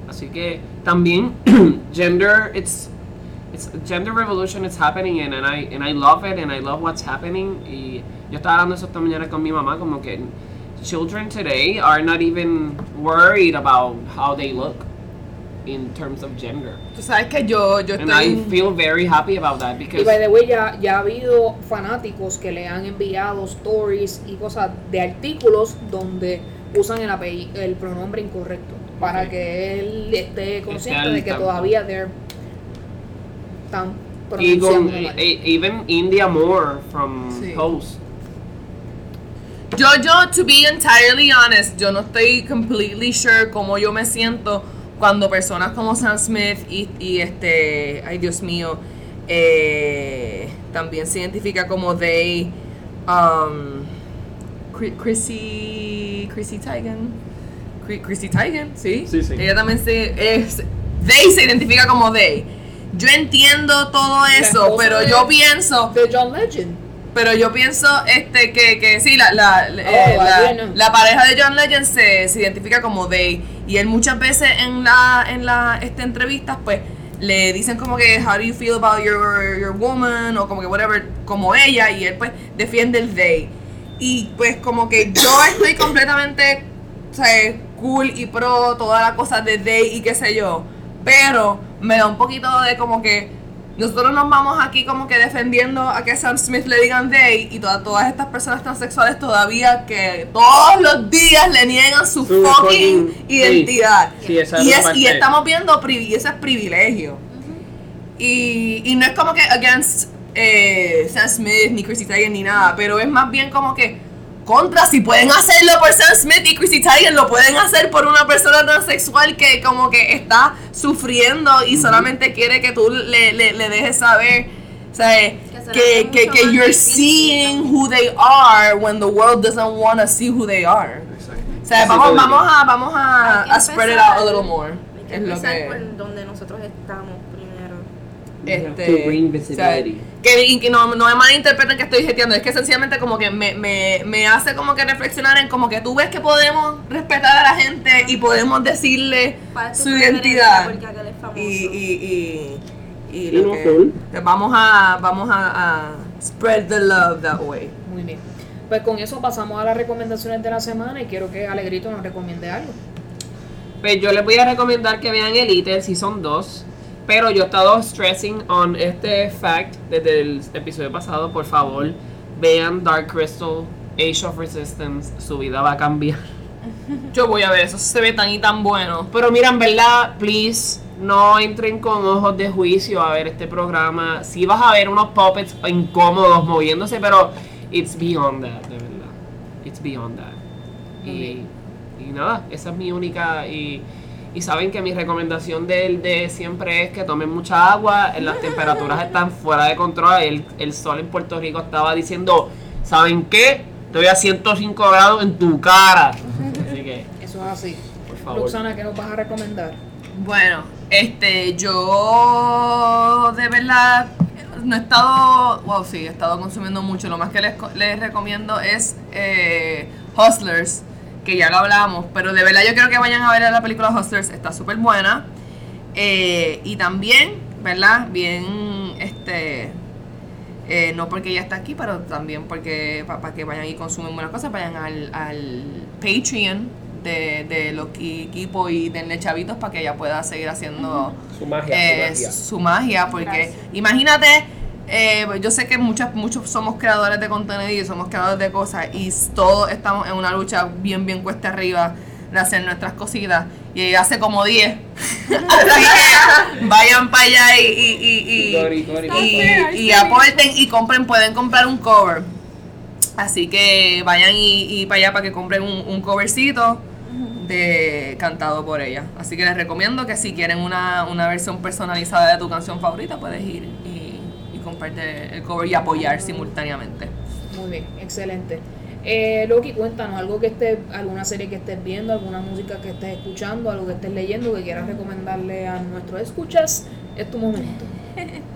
Speaker 2: Así que también gender, it's, it's gender revolution is happening and, and I and I love it and I love what's happening. Y yo estaba hablando eso esta mañana con mi mamá como que children today are not even worried about how they look in terms of gender.
Speaker 3: Tú sabes que yo, yo
Speaker 2: And I
Speaker 3: estoy...
Speaker 2: feel very happy about that
Speaker 1: Y
Speaker 2: because
Speaker 1: by the way, ya, ya ha habido fanáticos que le han enviado stories y cosas de artículos donde usan el, apelli- el pronombre incorrecto para
Speaker 2: Ok.
Speaker 1: que él esté consciente de que
Speaker 2: tanto.
Speaker 1: todavía they're
Speaker 2: Y con,
Speaker 1: pronunciando mal.
Speaker 2: e- even India Moore from
Speaker 3: Sí.
Speaker 2: Pose.
Speaker 3: Yo, yo, to be entirely honest, yo no estoy completely sure cómo yo me siento cuando personas como Sam Smith y, y este, ay Dios mío, eh, también se identifica como they, um, Chrissy, Chrissy Teigen, Chrissy Teigen, ¿sí?
Speaker 2: Sí, sí.
Speaker 3: Ella también se, es, they se identifica como they. Yo entiendo todo eso, pero
Speaker 1: de-
Speaker 3: yo pienso
Speaker 1: de John Legend.
Speaker 3: Pero yo pienso este que, que sí, la, la,
Speaker 1: Oh,
Speaker 3: eh, la-
Speaker 1: bueno.
Speaker 3: la pareja de John Legend se, se identifica como they. Y él muchas veces en la, en la este, entrevistas, pues, le dicen como que how do you feel about your, your woman o como que whatever, como ella, y él pues defiende el they. Y pues como que yo estoy completamente o sea, cool y pro toda la cosa de they y qué sé yo. Pero me da un poquito de como que nosotros nos vamos aquí como que defendiendo a que Sam Smith le digan they y todas todas estas personas transexuales todavía que todos los días le niegan su,
Speaker 5: Su
Speaker 3: fucking
Speaker 5: fucking-
Speaker 3: identidad.
Speaker 5: sí. Sí,
Speaker 3: y, es, y estamos viendo privi- y ese es privilegio. Y, y no es como que against eh, Sam Smith ni Chrissy Teigen ni nada, pero es más bien como que contra, si pueden hacerlo por Sam Smith y Chrissy Teigen, lo pueden hacer por una persona transexual que como que está sufriendo y solamente quiere que tú le, le, le dejes saber, o sea,
Speaker 4: se
Speaker 3: que, que, que you're seeing who they are when the world doesn't want to see who they are. O sea,
Speaker 5: Sí,
Speaker 3: vamos, vamos a, vamos a, spread it out a little more.
Speaker 4: Hay que
Speaker 3: Es lo que...
Speaker 4: por donde nosotros estamos primero.
Speaker 3: Este, o sea, que, no, no me malinterpreten que estoy jeteando, es que sencillamente como que me, me, me hace como que reflexionar en como que tú ves que podemos respetar a la gente y podemos decirle
Speaker 4: ¿Cuál es tu
Speaker 3: su identidad. Y, y, y, y
Speaker 5: Y
Speaker 3: lo
Speaker 5: no
Speaker 3: que- vamos a, vamos a, a spread the love that way.
Speaker 1: Muy bien. Pues con eso pasamos a las recomendaciones de la semana y quiero que Alegrito nos recomiende algo.
Speaker 2: Pues yo les voy a recomendar que vean Elite, el Season 2. Pero yo he estado stressing on este fact desde el episodio pasado. Por favor, vean Dark Crystal, Age of Resistance. Su vida va a cambiar.
Speaker 3: Yo voy a ver, eso se ve tan y tan bueno.
Speaker 2: Pero miren, verdad, please, no entren con ojos de juicio a ver este programa. Sí vas a ver unos puppets incómodos moviéndose, pero it's beyond that, de verdad. It's beyond that. Y, y nada, esa es mi única. Y, y saben que mi recomendación del de siempre es que tomen mucha agua. Las temperaturas están fuera de control. El, el sol en Puerto Rico estaba diciendo: ¿Saben qué? Estoy a 105 grados en tu cara. Así que,
Speaker 1: Eso es así.
Speaker 2: por favor.
Speaker 1: Luxana, ¿qué nos vas a recomendar?
Speaker 3: Bueno, este, yo de verdad no he estado, wow, sí, he estado consumiendo mucho. Lo más que les, les recomiendo es eh, Hustlers, que ya lo hablamos, pero de verdad yo quiero que vayan a ver la película Hustlers, está súper buena. Eh, y también, ¿verdad? Bien, este, eh, no porque ella está aquí, pero también porque para que vayan y consumen buenas cosas, vayan al, al Patreon de, de los equipos y denle chavitos para que ella pueda seguir haciendo
Speaker 5: Su magia,
Speaker 3: eh,
Speaker 5: su magia.
Speaker 3: su magia, porque
Speaker 4: Gracias.
Speaker 3: imagínate, eh, yo sé que muchas, muchos somos creadores de contenido y somos creadores de cosas y todos estamos en una lucha bien, bien cuesta arriba de hacer nuestras cositas y ella hace como 10. Así que vayan para allá y, y, y, y- y aporten y compren, pueden comprar un cover. Así que vayan y, y para allá para que compren un, un covercito de cantado por ella. Así que les recomiendo que si quieren una, una versión personalizada de tu canción favorita, puedes ir comprarte el cover y apoyar simultáneamente.
Speaker 1: Muy bien, excelente. Eh, Loki, cuéntanos algo que estés, alguna serie que estés viendo, alguna música que estés escuchando, algo que estés leyendo, que quieras recomendarle a nuestros escuchas. Es tu momento.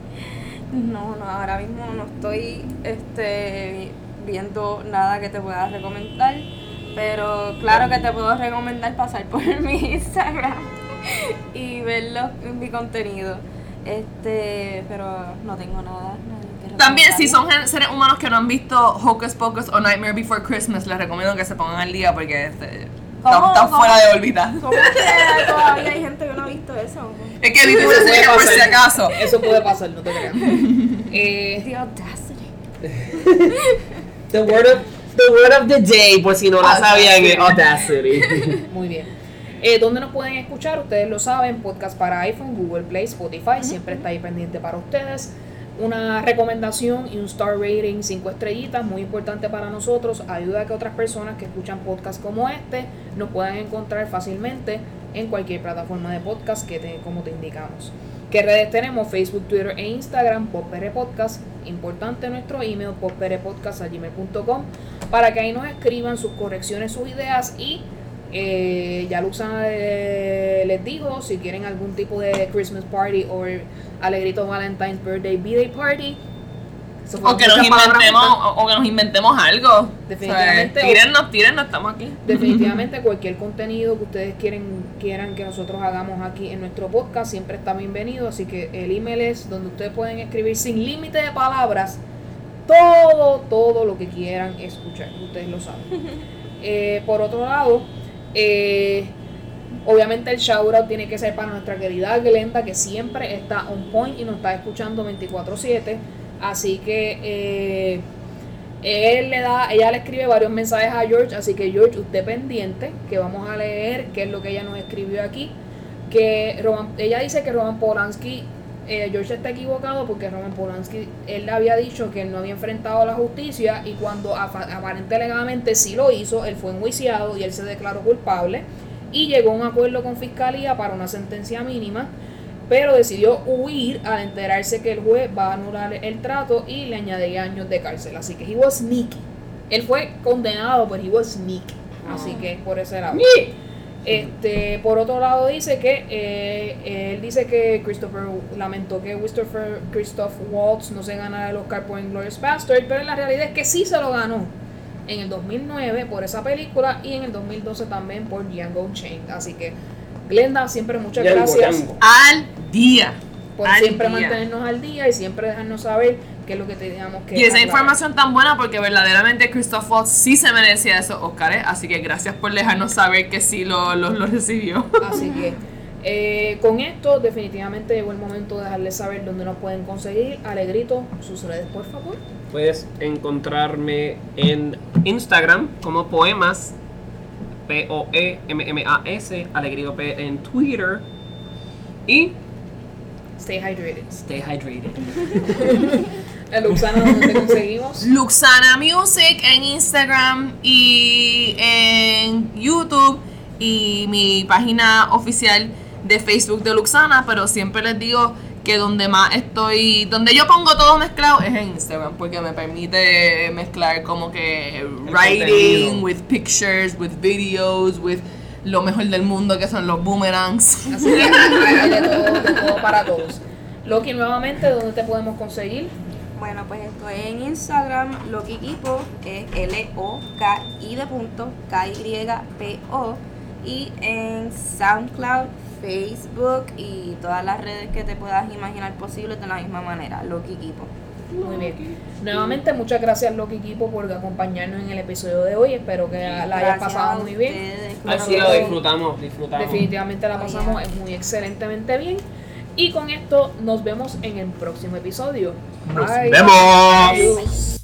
Speaker 4: No, no, ahora mismo no estoy este, viendo nada que te pueda recomendar, pero claro que te puedo recomendar pasar por mi Instagram y ver los- mi contenido. Este, pero no tengo nada. nada que
Speaker 3: También, si son seres humanos que no han visto Hocus Pocus o Nightmare Before Christmas, les recomiendo que se pongan al día porque este, están, fuera de órbita.
Speaker 4: ¿Cómo que todavía hay gente que no ha visto eso?
Speaker 3: Es que dice que por si acaso.
Speaker 1: Eso puede pasar, no te creas. Eh,
Speaker 4: The audacity.
Speaker 5: The word of the word of the day, por si no la sabían, es audacity.
Speaker 1: Muy bien. Eh, ¿Dónde nos pueden escuchar? Ustedes lo saben, podcast para iPhone, Google Play, Spotify, siempre está ahí pendiente para ustedes. Una recomendación y un star rating, cinco estrellitas, muy importante para nosotros. Ayuda a que otras personas que escuchan podcasts como este nos puedan encontrar fácilmente en cualquier plataforma de podcast que te, como te indicamos. ¿Qué redes tenemos? Facebook, Twitter e Instagram, PopR Podcast. Importante nuestro email, popprpodcast.gmail.com para que ahí nos escriban sus correcciones, sus ideas y eh, ya Luxana eh, les dijo si quieren algún tipo de Christmas party o alegrito Valentine's Birthday B-Day party.
Speaker 3: O que nos inventemos, o, o que nos inventemos algo.
Speaker 1: Definitivamente.
Speaker 3: O sea, tírennos, tírennos, estamos aquí.
Speaker 1: Definitivamente cualquier contenido que ustedes quieren, quieran que nosotros hagamos aquí en nuestro podcast siempre está bienvenido. Así que el email es donde ustedes pueden escribir sin límite de palabras todo, todo lo que quieran escuchar. Ustedes lo saben. Eh, por otro lado, eh, obviamente el shout out tiene que ser para nuestra querida Glenda que siempre está on point y nos está escuchando 24/7. Así que eh, él le da, ella le escribe varios mensajes a George, así que George, usted pendiente, que vamos a leer qué es lo que ella nos escribió aquí. Que Roman, ella dice que Roman Polanski, eh, George está equivocado porque Roman Polanski, él le había dicho que él no había enfrentado a la justicia y cuando aparentemente sí lo hizo, él fue enjuiciado y él se declaró culpable y llegó a un acuerdo con fiscalía para una sentencia mínima pero decidió huir al enterarse que el juez va a anular el trato y le añadiría años de cárcel. Así que he was sneaky. Él fue condenado, pero he was sneaky. Así que por ese lado. Este, por otro lado dice que eh, él dice que Christopher lamentó que Christopher Christoph Waltz no se ganara el Oscar por Inglourious Bastard, pero la realidad es que sí se lo ganó en el 2009 por esa película y en el 2012 también por Django Unchained. Así que Glenda, siempre muchas
Speaker 5: Django,
Speaker 1: gracias
Speaker 5: Django.
Speaker 3: Al día.
Speaker 1: por
Speaker 3: Al
Speaker 1: siempre
Speaker 3: día.
Speaker 1: mantenernos al día y siempre dejarnos saber qué es lo que teníamos que
Speaker 3: Y esa
Speaker 1: aclarar.
Speaker 3: información tan buena porque verdaderamente Christoph Waltz sí se merecía esos Oscars, así que gracias por dejarnos saber que sí lo, lo, lo recibió.
Speaker 1: Así que eh, con esto definitivamente llegó el momento de dejarles saber dónde nos pueden conseguir. Alegrito, sus redes por favor.
Speaker 5: Puedes encontrarme en Instagram como poemas, P-O-E-M-M-A-S, Alegrío P en Twitter. Y
Speaker 1: Stay hydrated.
Speaker 5: stay hydrated.
Speaker 1: Luxana, donde te conseguimos.
Speaker 3: Luxana Music en Instagram y en YouTube y mi página oficial de Facebook de Luxana, pero siempre les digo que donde más estoy, donde yo pongo todo mezclado es en Instagram, porque me permite mezclar como que writing,
Speaker 5: contenido.
Speaker 3: with pictures, with videos, with lo mejor del mundo que son los boomerangs.
Speaker 1: Así que de todo, de todo para todos. Loki, nuevamente, ¿dónde te podemos conseguir?
Speaker 4: Bueno, pues estoy en Instagram, Lokikipo, que es L-O-K-I de punto, K-Y-P-O, y en SoundCloud, Facebook y todas las redes que te puedas imaginar posibles de la misma manera, Lokikipo.
Speaker 1: Muy bien. Nuevamente, muchas gracias, Loki Equipo, por acompañarnos en el episodio de hoy. Espero que la hayas pasado muy bien.
Speaker 5: Así lo disfrutamos, disfrutamos.
Speaker 1: Definitivamente la pasamos muy excelentemente bien. Y con esto nos vemos en el próximo episodio.
Speaker 5: Nos
Speaker 1: Bye.
Speaker 5: vemos.
Speaker 1: Adiós.